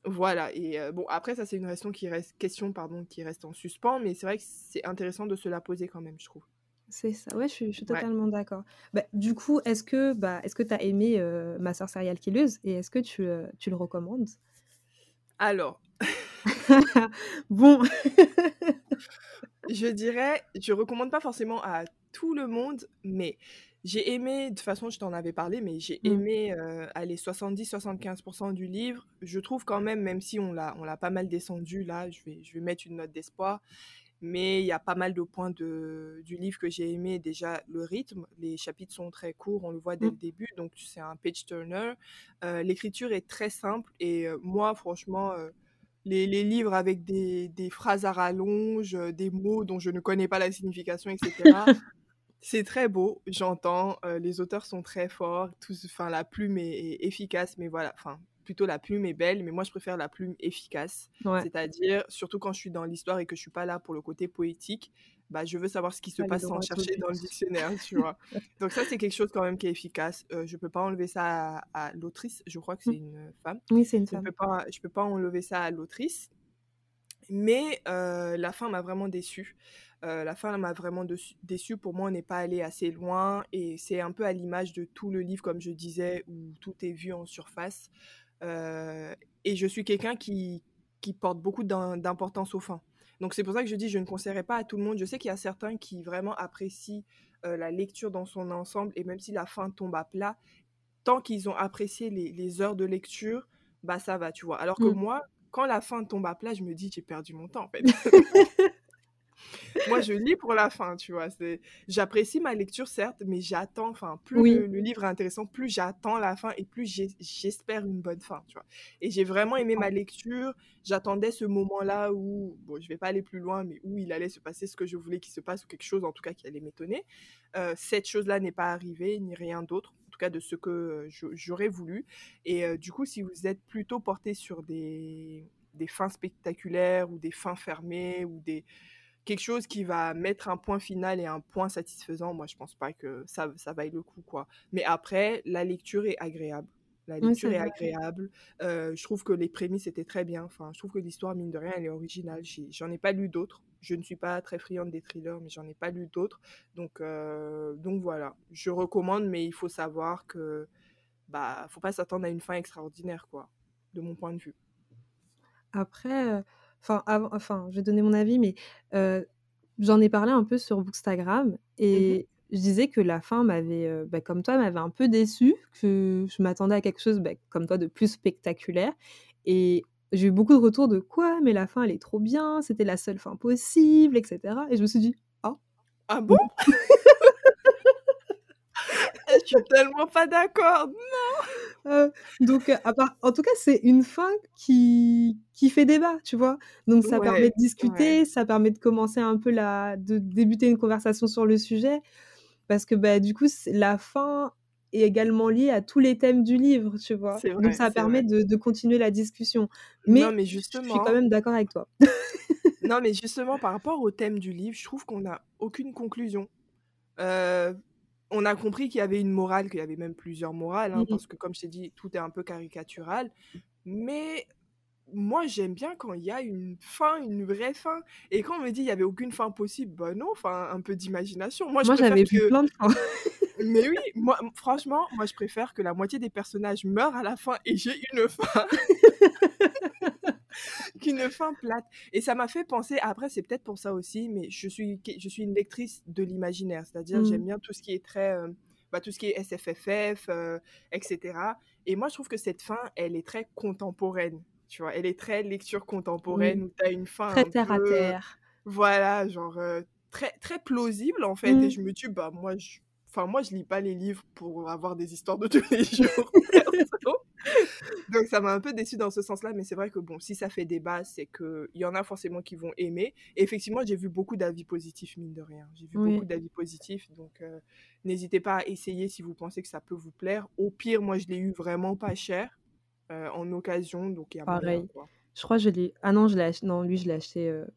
Voilà, et bon, après, ça, c'est une question qui, reste, question, pardon, qui reste en suspens, mais c'est vrai que c'est intéressant de se la poser quand même, je trouve. C'est ça, ouais, je suis, je suis totalement d'accord. Bah, du coup, est-ce que bah, tu as aimé Ma soeur serial killeuse et est-ce que tu, tu le recommandes? Alors. bon. je dirais, je recommande pas forcément à tout le monde, mais j'ai aimé, de toute façon, je t'en avais parlé, mais j'ai mmh. aimé euh, aller 70-75% du livre. Je trouve quand même, même si on l'a, on l'a pas mal descendu, là, je vais, je vais mettre une note d'espoir. Mais il y a pas mal de points de, du livre que j'ai aimé. Déjà, le rythme. Les chapitres sont très courts, on le voit dès mmh. le début. Donc, c'est un page turner. Euh, l'écriture est très simple. Et euh, moi, franchement, les, les, livres avec des, des, phrases à rallonge, des mots dont je ne connais pas la signification, etc. C'est très beau, j'entends. les auteurs sont très forts. Enfin, la plume est, efficace, mais voilà. Enfin, plutôt la plume est belle, mais moi je préfère la plume efficace. C'est-à-dire, surtout quand je suis dans l'histoire et que je suis pas là pour le côté poétique, bah je veux savoir ce qui se passe sans chercher dans le dictionnaire, tu vois. Donc ça c'est quelque chose quand même qui est efficace. Euh, je peux pas enlever ça à, l'autrice. Je crois que c'est mmh. une femme. Oui, c'est une femme. Je peux pas, je peux pas enlever ça à l'autrice. Mais la fin m'a vraiment déçue. la fin m'a vraiment déçue. Pour moi, on n'est pas allé assez loin et c'est un peu à l'image de tout le livre, comme je disais, où tout est vu en surface. et je suis quelqu'un qui, qui porte beaucoup d'importance aux fins. Donc c'est pour ça que je dis je ne conseillerais pas à tout le monde. Je sais qu'il y a certains qui vraiment apprécient la lecture dans son ensemble et même si la fin tombe à plat, tant qu'ils ont apprécié les, heures de lecture, bah ça va, tu vois. Alors que mmh. moi, quand la fin tombe à plat, je me dis, j'ai perdu mon temps, en fait. Moi, je lis pour la fin, tu vois. J'apprécie ma lecture, certes, mais j'attends, enfin, plus le, livre est intéressant, plus j'attends la fin et plus j'espère une bonne fin, tu vois. Et j'ai vraiment aimé ma lecture. J'attendais ce moment-là où, bon, je vais pas aller plus loin, mais où il allait se passer ce que je voulais qu'il se passe ou quelque chose, en tout cas, qui allait m'étonner. Euh, cette chose-là n'est pas arrivée, ni rien d'autre cas de ce que j'aurais voulu. Et du coup, si vous êtes plutôt porté sur des, des fins spectaculaires ou des fins fermées ou des quelque chose qui va mettre un point final et un point satisfaisant, moi je pense pas que ça, ça vaille le coup quoi. Mais après, la lecture est agréable. La lecture est, agréable. je trouve que les prémices étaient très bien. Enfin, je trouve que l'histoire, mine de rien, elle est originale. J'en ai, pas lu d'autres. Je ne suis pas très friande des thrillers, mais j'en ai pas lu d'autres. Donc, donc voilà. Je recommande, mais il faut savoir que bah, faut pas s'attendre à une fin extraordinaire, quoi, de mon point de vue. Après, enfin, enfin, je vais donner mon avis, mais j'en ai parlé un peu sur Bookstagram mmh et je disais que la fin m'avait, bah, comme toi, m'avait un peu déçue, que je m'attendais à quelque chose, bah, comme toi, de plus spectaculaire. Et j'ai eu beaucoup de retours de quoi, mais la fin, elle est trop bien, c'était la seule fin possible, etc. Et je me suis dit, ah. Ah bon? Je suis tellement pas d'accord, non. donc, à part, en tout cas, c'est une fin qui, qui fait débat, tu vois. Donc, ça permet de discuter, ça permet de commencer un peu la, de débuter une conversation sur le sujet parce que bah, du coup, la fin est également lié à tous les thèmes du livre, tu vois? C'est Donc vrai, ça permet vrai. de de continuer la discussion. Non, Mais mais je suis quand justement même d'accord avec toi. non, mais justement, par rapport au thème du livre, je trouve qu'on n'a aucune conclusion. Heu, on a compris qu'il y avait une morale, qu'il y avait même plusieurs morales, Mmh hein, mh. parce que comme je t'ai dit, tout est un peu caricatural. Mais moi, j'aime bien quand il y a une fin, une vraie fin. Et quand on me dit: «Il y avait aucune fin possible», bah non, enfin, un peu d'imagination. Moi, Moi, j'avais vu plein de fins. mais oui, moi, franchement, moi, je préfère que la moitié des personnages meurent à la fin et j'ai une fin qu'une fin plate. Et ça m'a fait penser après, c'est peut-être pour ça aussi, mais je suis je suis une lectrice de l'imaginaire. C'est-à-dire, Mmh. j'aime bien tout ce qui est très, heu, bah, tout ce qui est SFFF, heu, et cetera. Et moi, je trouve que cette fin, elle est très contemporaine, tu vois? Elle est très lecture contemporaine où tu as une fin Très terre à terre. voilà, genre, heu, très très plausible, en fait. Et Mmh. je me dis: «Bah, moi, je enfin, moi, je lis pas les livres pour avoir des histoires de tous les jours, perso». Donc ça m'a un peu déçue dans ce sens-là. Mais c'est vrai que bon, si ça fait débat, c'est qu'il y en a forcément qui vont aimer. Et effectivement, j'ai vu beaucoup d'avis positifs, mine de rien. J'ai vu beaucoup d'avis positifs. Donc heu, n'hésitez pas à essayer si vous pensez que ça peut vous plaire. Au pire, moi, je l'ai eu vraiment pas cher, heu, en occasion, donc il y a moyen, Pareil. quoi. Je crois je l'ai ah non, je l'ai ach non, lui, je l'ai acheté, heu,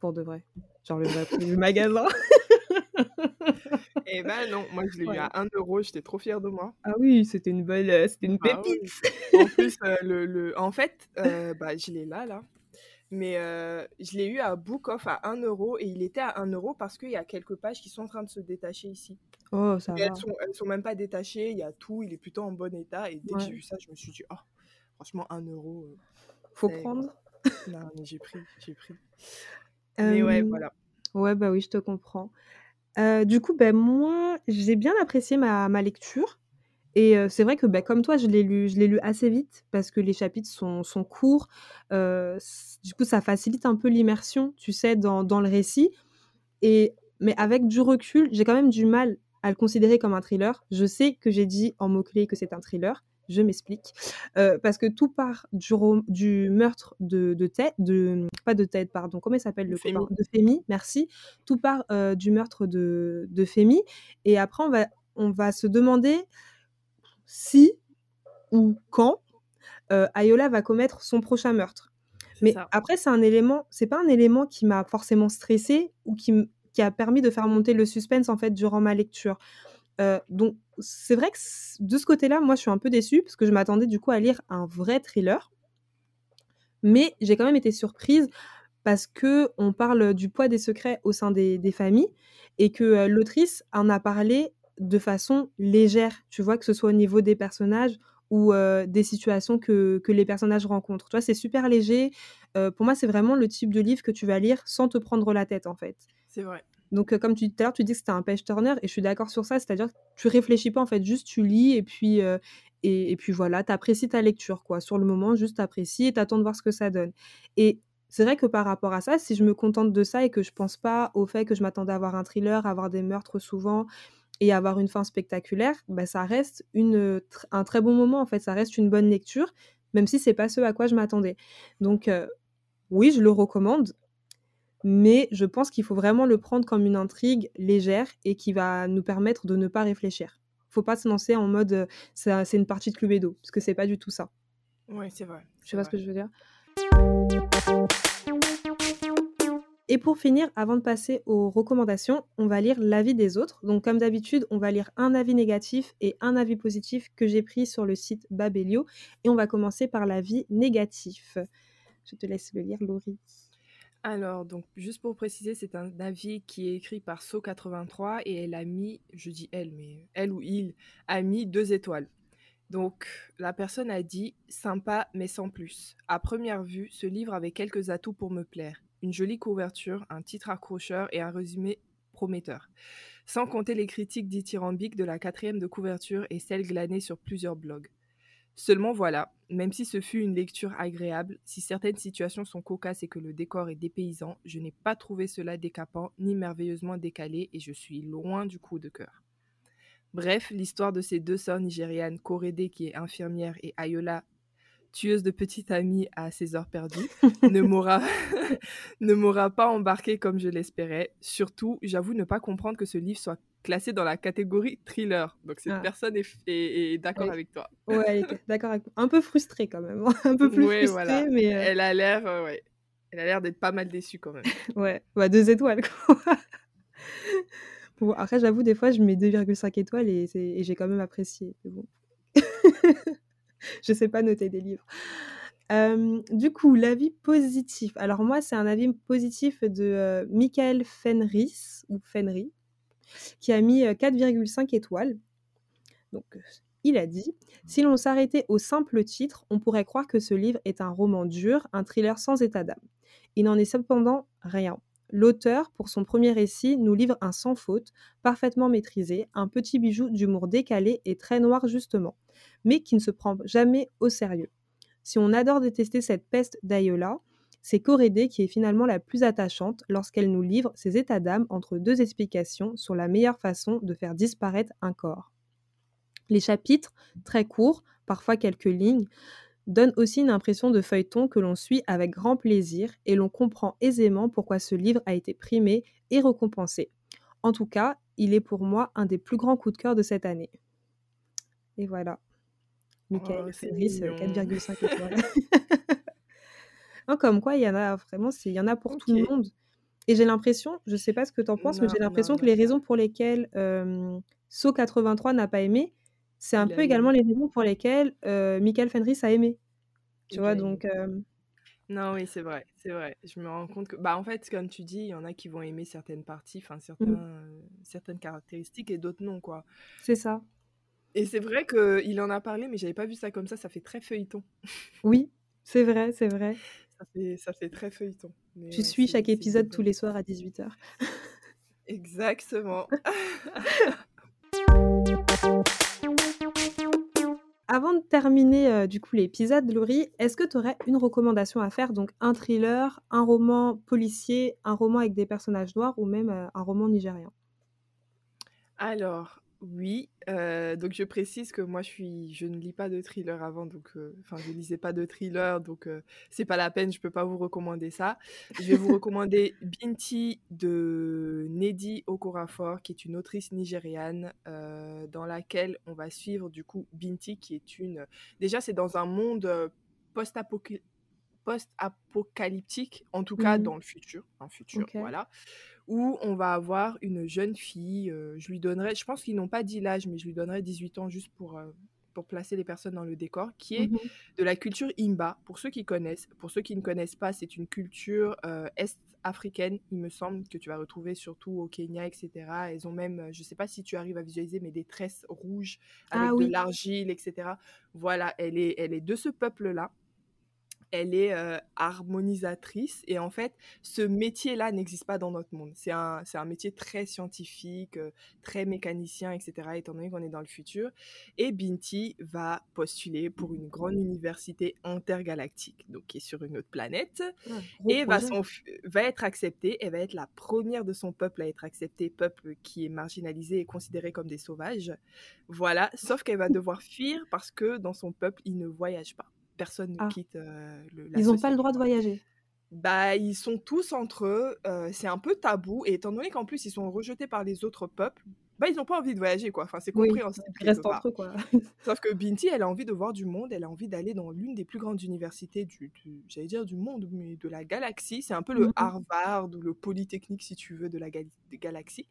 pour de vrai. Genre le vrai prix du magasin. Eh bah non, moi, je l'ai eu à 1 €, j'étais trop fière de moi. Ah oui, c'était une belle, c'était une Bah pépite! oui. En plus, le le en fait, bah, je l'ai là, là. Mais je l'ai eu à Book Off à 1 € et il était à 1 € parce qu'il y a quelques pages qui sont en train de se détacher ici. Oh, ça Mais elles va. sont elles sont même pas détachées, il y a tout, il est plutôt en bon état. Et dès que j'ai vu ça, je me suis dit: «Oh, franchement 1 €, heu, Faut ça y est, quoi». prendre. Non, mais j'ai pris, j'ai pris. Mais ouais, voilà. ouais, bah oui, je te comprends. Heu, du coup, bah, moi, j'ai bien apprécié ma ma lecture. Et heu, c'est vrai que, bah, comme toi, je l'ai lu lu assez vite parce que les chapitres sont sont courts. Heu, c du coup, ça facilite un peu l'immersion, tu sais, dans dans le récit. Et mais avec du recul, j'ai quand même du mal à le considérer comme un thriller. Je sais que j'ai dit en mots-clés que c'est un thriller. Je m'explique. Heu, parce que tout part du meurtre de de Ted de pas de Ted, pardon, comment il s'appelle le? Femi. De Femi, merci. Tout part, heu, du meurtre de de Femi. Et après, on va on va se demander si ou quand, Ayola va commettre son prochain meurtre. Mais ça. après, c'est un élément c'est pas un élément qui m'a forcément stressée ou qui qui a permis de faire monter le suspense, en fait, durant ma lecture. Donc c'est vrai que de ce côté-là, moi, je suis un peu déçue parce que je m'attendais, du coup, à lire un vrai thriller. Mais j'ai quand même été surprise parce qu'on parle du poids des secrets au sein des familles et que, heu, l'autrice en a parlé de façon légère, tu vois? Que ce soit au niveau des personnages ou, heu, des situations que que les personnages rencontrent. Tu vois? C'est super léger. Heu, pour moi, c'est vraiment le type de livre que tu vas lire sans te prendre la tête, en fait. C'est vrai. Donc heu, comme tu tout à l'heure, tu dis que c'était un page turner et je suis d'accord sur ça. C'est-à-dire que tu réfléchis pas, en fait, juste tu lis et puis, heu, et et puis voilà, tu apprécies ta lecture, quoi. Sur le moment, juste tu apprécies et tu attends de voir ce que ça donne. Et c'est vrai que par rapport à ça, si je me contente de ça et que je pense pas au fait que je m'attendais à avoir un thriller, à avoir des meurtres souvent et avoir une fin spectaculaire, bah, ça reste une, un très bon moment, en fait. Ça reste une bonne lecture, même si c'est pas ce à quoi je m'attendais. Donc heu, oui, je le recommande, mais je pense qu'il faut vraiment le prendre comme une intrigue légère et qui va nous permettre de ne pas réfléchir. Faut pas se lancer en mode, heu, ça c'est une partie de Cluedo, parce que c'est pas du tout ça. Ouais, c'est vrai, Tu c'est vois ce que je veux dire? Et pour finir, avant de passer aux recommandations, on va lire l'avis des autres. Donc comme d'habitude, on va lire un avis négatif et un avis positif que j'ai pris sur le site Babelio et on va commencer par l'avis négatif. Je te laisse le lire, Laurie. Alors, donc, juste pour préciser, c'est un avis qui est écrit par So83 et elle a mis, je dis elle, mais elle ou il a mis 2 étoiles. Donc, la personne a dit: «Sympa, mais sans plus. À première vue, ce livre avait quelques atouts pour me plaire. Une jolie couverture, un titre accrocheur et un résumé prometteur. Sans compter les critiques dithyrambiques de la quatrième de couverture et celles glanées sur plusieurs blogs. Seulement voilà, même si ce fut une lecture agréable, si certaines situations sont cocasses et que le décor est dépaysant, je n'ai pas trouvé cela décapant ni merveilleusement décalé et je suis loin du coup de cœur. Bref, l'histoire de ces deux sœurs nigérianes, Korede qui est infirmière et Ayola, tueuse de petite amie à ses heures perdues, ne m'aura ne m'aura pas embarquée comme je l'espérais. Surtout, j'avoue ne pas comprendre que ce livre soit classé dans la catégorie thriller. Donc cette Ah. personne est, est- est d'accord Ouais. avec toi. Ouais, elle était d'accord avec moi. Un peu frustrée quand même, un peu plus Ouais, frustrée, voilà. mais heu, Elle a l'air, euh, ouais. Elle a l'air d'être pas mal déçue quand même. ouais, bah 2 étoiles quoi. Bon, après j'avoue des fois je mets 2,5 étoiles et j'ai quand même apprécié, mais bon. Je sais pas noter des livres. Du coup, l'avis positif. Alors moi, c'est un avis positif de, heu, Michael Fenris ou Fenry, qui a mis, heu, 4,5 étoiles. Donc, heu, il a dit: «Si l'on s'arrêtait au simple titre, on pourrait croire que ce livre est un roman dur, un thriller sans état d'âme. Il n'en est cependant rien. L'auteur, pour son premier récit, nous livre un sans faute, parfaitement maîtrisé, un petit bijou d'humour décalé et très noir justement, mais qui ne se prend jamais au sérieux. Si on adore détester cette peste d'Ayola, c'est Corédé qui est finalement la plus attachante lorsqu'elle nous livre ses états d'âme entre deux explications sur la meilleure façon de faire disparaître un corps. Les chapitres, très courts, parfois quelques lignes, donnent aussi une impression de feuilleton que l'on suit avec grand plaisir et l'on comprend aisément pourquoi ce livre a été primé et récompensé. En tout cas, il est pour moi un des plus grands coups de cœur de cette année. Et voilà. Michael Oh, c'est Ferris, euh, mignon. 4,5 étoiles. Hein, comme quoi, il y en a vraiment, il y en a pour tout le monde. Et j'ai l'impression, je sais pas ce que tu en penses, mais j'ai l'impression non, que non. les raisons pour lesquelles euh, So83 n'a pas aimé, c'est un Il peu également aimé. les raisons pour lesquelles euh, Michael Fenris a aimé. Tu Il vois, donc euh, Non, oui, c'est vrai, c'est vrai. Je me rends compte que, bah, en fait, comme tu dis, il y en a qui vont aimer certaines parties, enfin, certains, mm, euh, certaines caractéristiques et d'autres non, quoi. c'est ça. Et c'est vrai qu'il en a parlé, mais j'avais pas vu ça comme ça. Ça fait très feuilleton. Oui, c'est vrai, c'est vrai. Ça fait, ça fait très feuilleton. Mais Tu suis chaque épisode tous les soirs à 18h. Exactement. Avant de terminer euh, du coup l'épisode, Laurie, est-ce que tu aurais une recommandation à faire? Donc un thriller, un roman policier, un roman avec des personnages noirs ou même euh, un roman nigérien Alors, oui. euh, donc, je précise que moi, je suis, je ne lis pas de thriller avant, donc, euh, enfin, je lisais pas de thriller, donc euh, c'est pas la peine. Je peux pas vous recommander ça. Je vais vous recommander Binti de Nedi Okorafor, qui est une autrice nigériane, euh, dans laquelle on va suivre du coup Binti, qui est une. Déjà, c'est dans un monde euh, post-apocalyptique en tout cas Mhm. dans le futur, un futur, voilà, où on va avoir une jeune fille, euh, je lui donnerai, je pense qu'ils n'ont pas dit l'âge, mais je lui donnerai 18 ans juste pour, euh, pour placer les personnes dans le décor, qui est Mhm. de la culture Imba, pour ceux qui connaissent. Pour ceux qui ne connaissent pas, c'est une culture euh, est-africaine, il me semble, que tu vas retrouver surtout au Kenya, etc. Elles ont même, je ne sais pas si tu arrives à visualiser, mais des tresses rouges avec Ah de oui. l'argile, etc. Voilà, elle est, elle est de ce peuple-là elle est euh, harmonisatrice et en fait ce métier-là n'existe pas dans notre monde. C'est un, un métier très scientifique, euh, très mécanicien, etc. étant donné qu'on est dans le futur. Et Binti va postuler pour une grande université intergalactique, donc qui est sur une autre planète, Ah, et va, être acceptée, elle va être la première de son peuple à être acceptée, peuple qui est marginalisé et considéré comme des sauvages. Voilà, sauf qu'elle va devoir fuir parce que dans son peuple, ils ne voyagent pas. Personne ne Ah, quitte euh, le- la ils n'ont pas le droit de voyager? Bah, ils sont tous entre eux, euh, c'est un peu tabou, et étant donné qu'en plus ils sont rejetés par les autres peuples, bah ils n'ont pas envie de voyager, quoi. Enfin, c'est Oui, compréhensible ils quelque restent entre eux, quoi. Sauf que Binti, elle a envie de voir du monde, elle a envie d'aller dans l'une des plus grandes universités du, du- j'allais dire du monde, mais de la galaxie. C'est un peu le Mhm. Harvard ou le Polytechnique, si tu veux, de la gal- des galaxies.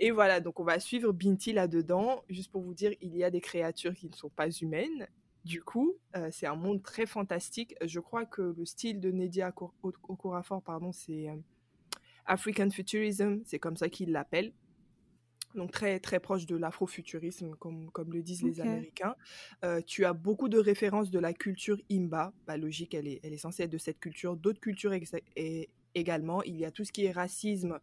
Et voilà, donc on va suivre Binti là-dedans. Juste pour vous dire, il y a des créatures qui ne sont pas humaines. Du coup, euh, c'est un monde très fantastique. Je crois que le style de Nedia Okor- Okorafor, pardon, c'est euh, African Futurism, c'est comme ça qu'ils l'appellent. Donc très, très proche de l'afrofuturisme, comme, comme le disent les. Américains. Euh, tu as beaucoup de références de la culture Imba. Bah, logique, elle est, elle est censée être de cette culture. D'autres cultures également. Il y a tout ce qui est racisme,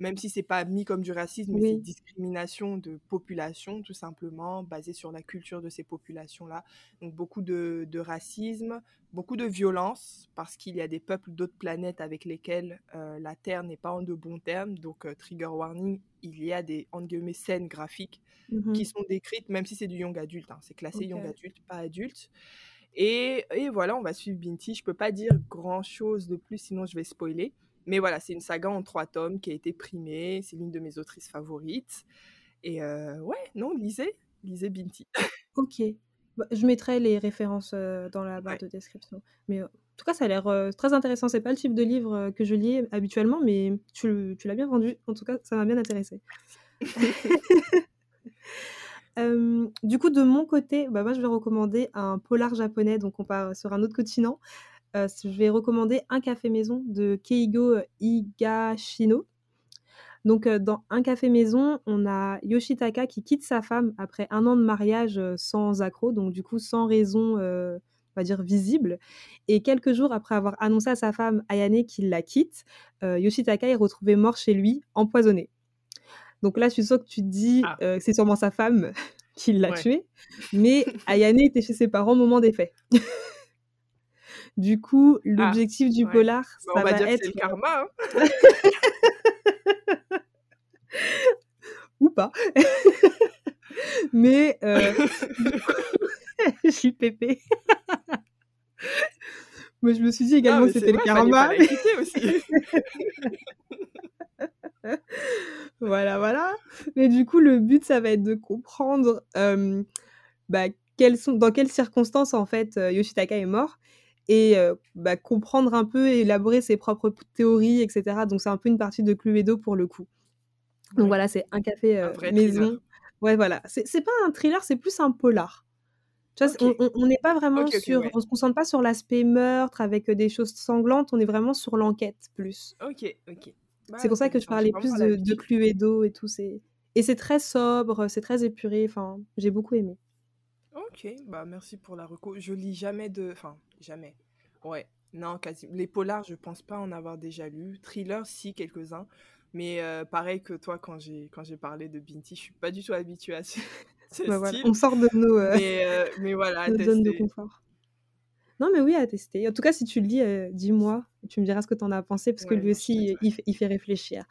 même si c'est pas mis comme du racisme, mais c'est discrimination de population, tout simplement, basée sur la culture de ces populations-là. Donc beaucoup de, de racisme, beaucoup de violence, parce qu'il y a des peuples d'autres planètes avec lesquels euh, la Terre n'est pas en de bons termes. Donc, euh, trigger warning, il y a des, entre guillemets, scènes graphiques Mhm. qui sont décrites, même si c'est du young adulte, hein, c'est classé young adulte, pas adulte. Et, et voilà, on va suivre Binti. Je peux pas dire grand chose de plus, sinon je vais spoiler. Mais voilà, c'est une saga en trois tomes qui a été primée. C'est l'une de mes autrices favorites. Et ouais, non, lisez, lisez Binti. ok. Bah, je mettrai les références dans la barre de description. Mais en tout cas, ça a l'air très intéressant. C'est pas le type de livre que je lis habituellement, mais tu, tu l'as bien vendu. En tout cas, ça m'a bien intéressé. du coup, de mon côté, bah, moi, je vais recommander un polar japonais. Donc, on part sur un autre continent. Je vais recommander Un café maison de Keigo Higashino. Donc, dans Un café maison, on a Yoshitaka qui quitte sa femme après un an de mariage sans accroc, donc du coup sans raison, on va dire, visible. Et quelques jours après avoir annoncé à sa femme Ayane qu'il la quitte, Yoshitaka est retrouvé mort chez lui, empoisonné. Donc là, je suis sûre que tu te dis, ah. c'est sûrement sa femme qui l'a tué, mais Ayane était chez ses parents au moment des faits. du coup, ah, l'objectif du polar, bah, ça va, dire être... c'est le karma. Hein. Ou pas. Mais euh, je suis pépé. Moi, je me suis dit également que c'était le karma. aussi. voilà, voilà. Mais du coup, le but, ça va être de comprendre euh, bah, quelles sont, dans quelles circonstances, en fait, euh, Yoshitaka est mort et bah, comprendre un peu, élaborer ses propres théories, etc. Donc, c'est un peu une partie de Cluedo pour le coup. Donc voilà, c'est un café maison. Ouais, voilà. C'est pas un thriller, c'est plus un polar. Tu vois, on n'est pas vraiment sur. On se concentre pas sur l'aspect meurtre avec des choses sanglantes, on est vraiment sur l'enquête plus. Ok, ok. Bah, c'est pour ça que je parlais plus de, de Cluedo et tout. Et c'est très sobre, c'est très épuré. Enfin, j'ai beaucoup aimé. Ok, bah merci pour la reco. Je lis jamais de. Enfin, jamais. Ouais, non, quasi. Les polars, je pense pas en avoir déjà lu. Thriller, si, quelques-uns. Mais pareil que toi, quand j'ai quand j'ai parlé de Binti, je suis pas du tout habituée à ce, bah, style. On sort de nos, mais, mais, voilà, zone de confort. Non, mais oui, à tester. En tout cas, si tu le lis, dis-moi. Tu me diras ce que tu en as pensé, parce que lui aussi, il, il, fait réfléchir.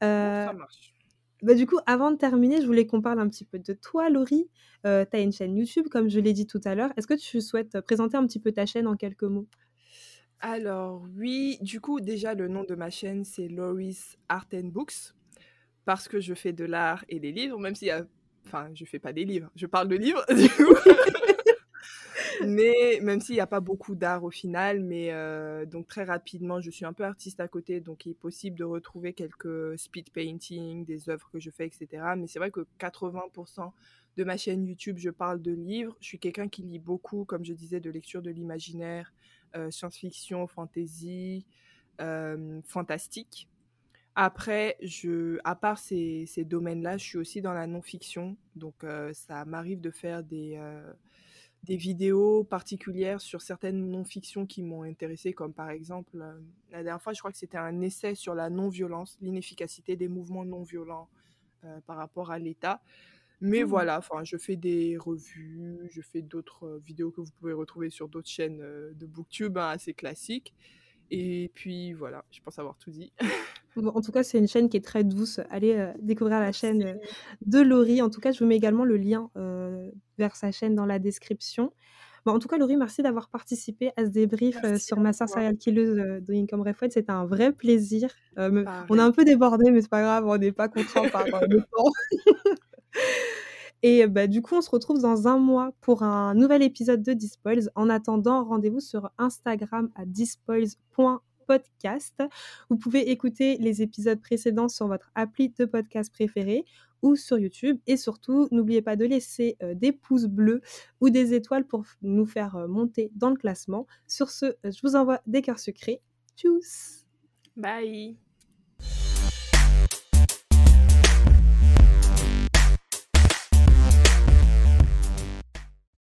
ça marche. Bah, du coup, avant de terminer, je voulais qu'on parle un petit peu de toi, Laurie. Euh, tu as une chaîne YouTube, comme je l'ai dit tout à l'heure. Est-ce que tu souhaites présenter un petit peu ta chaîne en quelques mots? Alors oui, du coup déjà le nom de ma chaîne c'est Loris Art and Books parce que je fais de l'art et des livres, même si enfin je fais pas des livres, je parle de livres du coup. mais même s'il n'y a pas beaucoup d'art au final, mais euh, donc très rapidement je suis un peu artiste à côté, donc il est possible de retrouver quelques speed painting, des œuvres que je fais, etc. Mais c'est vrai que 80% de ma chaîne YouTube je parle de livres. Je suis quelqu'un qui lit beaucoup, comme je disais, de lecture de l'imaginaire euh, science-fiction, fantasy, euh, fantastique. Après, je, à part ces, ces domaines-là, je suis aussi dans la non-fiction. Donc, ça m'arrive de faire des, des vidéos particulières sur certaines non-fictions qui m'ont intéressé, comme par exemple, la dernière fois, je crois que c'était un essai sur la non-violence, l'inefficacité des mouvements non-violents par rapport à l'État. Mais mmh. voilà, enfin, je fais des revues, je fais d'autres vidéos que vous pouvez retrouver sur d'autres chaînes de Booktube hein, assez classiques. Et puis voilà, je pense avoir tout dit. en tout cas, c'est une chaîne qui est très douce. Allez découvrir la chaîne de Laurie. En tout cas, je vous mets également le lien vers sa chaîne dans la description. Bon, en tout cas, Laurie, merci d'avoir participé à ce débrief sur ma sœur serial killeuse de Income Refouette. C'était un vrai plaisir. on a un peu débordé, mais c'est pas grave, on n'est pas contraint par le temps. Et bah, du coup, on se retrouve dans un mois pour un nouvel épisode de Dispoils. En attendant, rendez-vous sur Instagram à dispoils.podcast. Vous pouvez écouter les épisodes précédents sur votre appli de podcast préféré ou sur YouTube. Et surtout, n'oubliez pas de laisser des pouces bleus ou des étoiles pour nous faire monter dans le classement. Sur ce, je vous envoie des cœurs sucrés. Tchuss Bye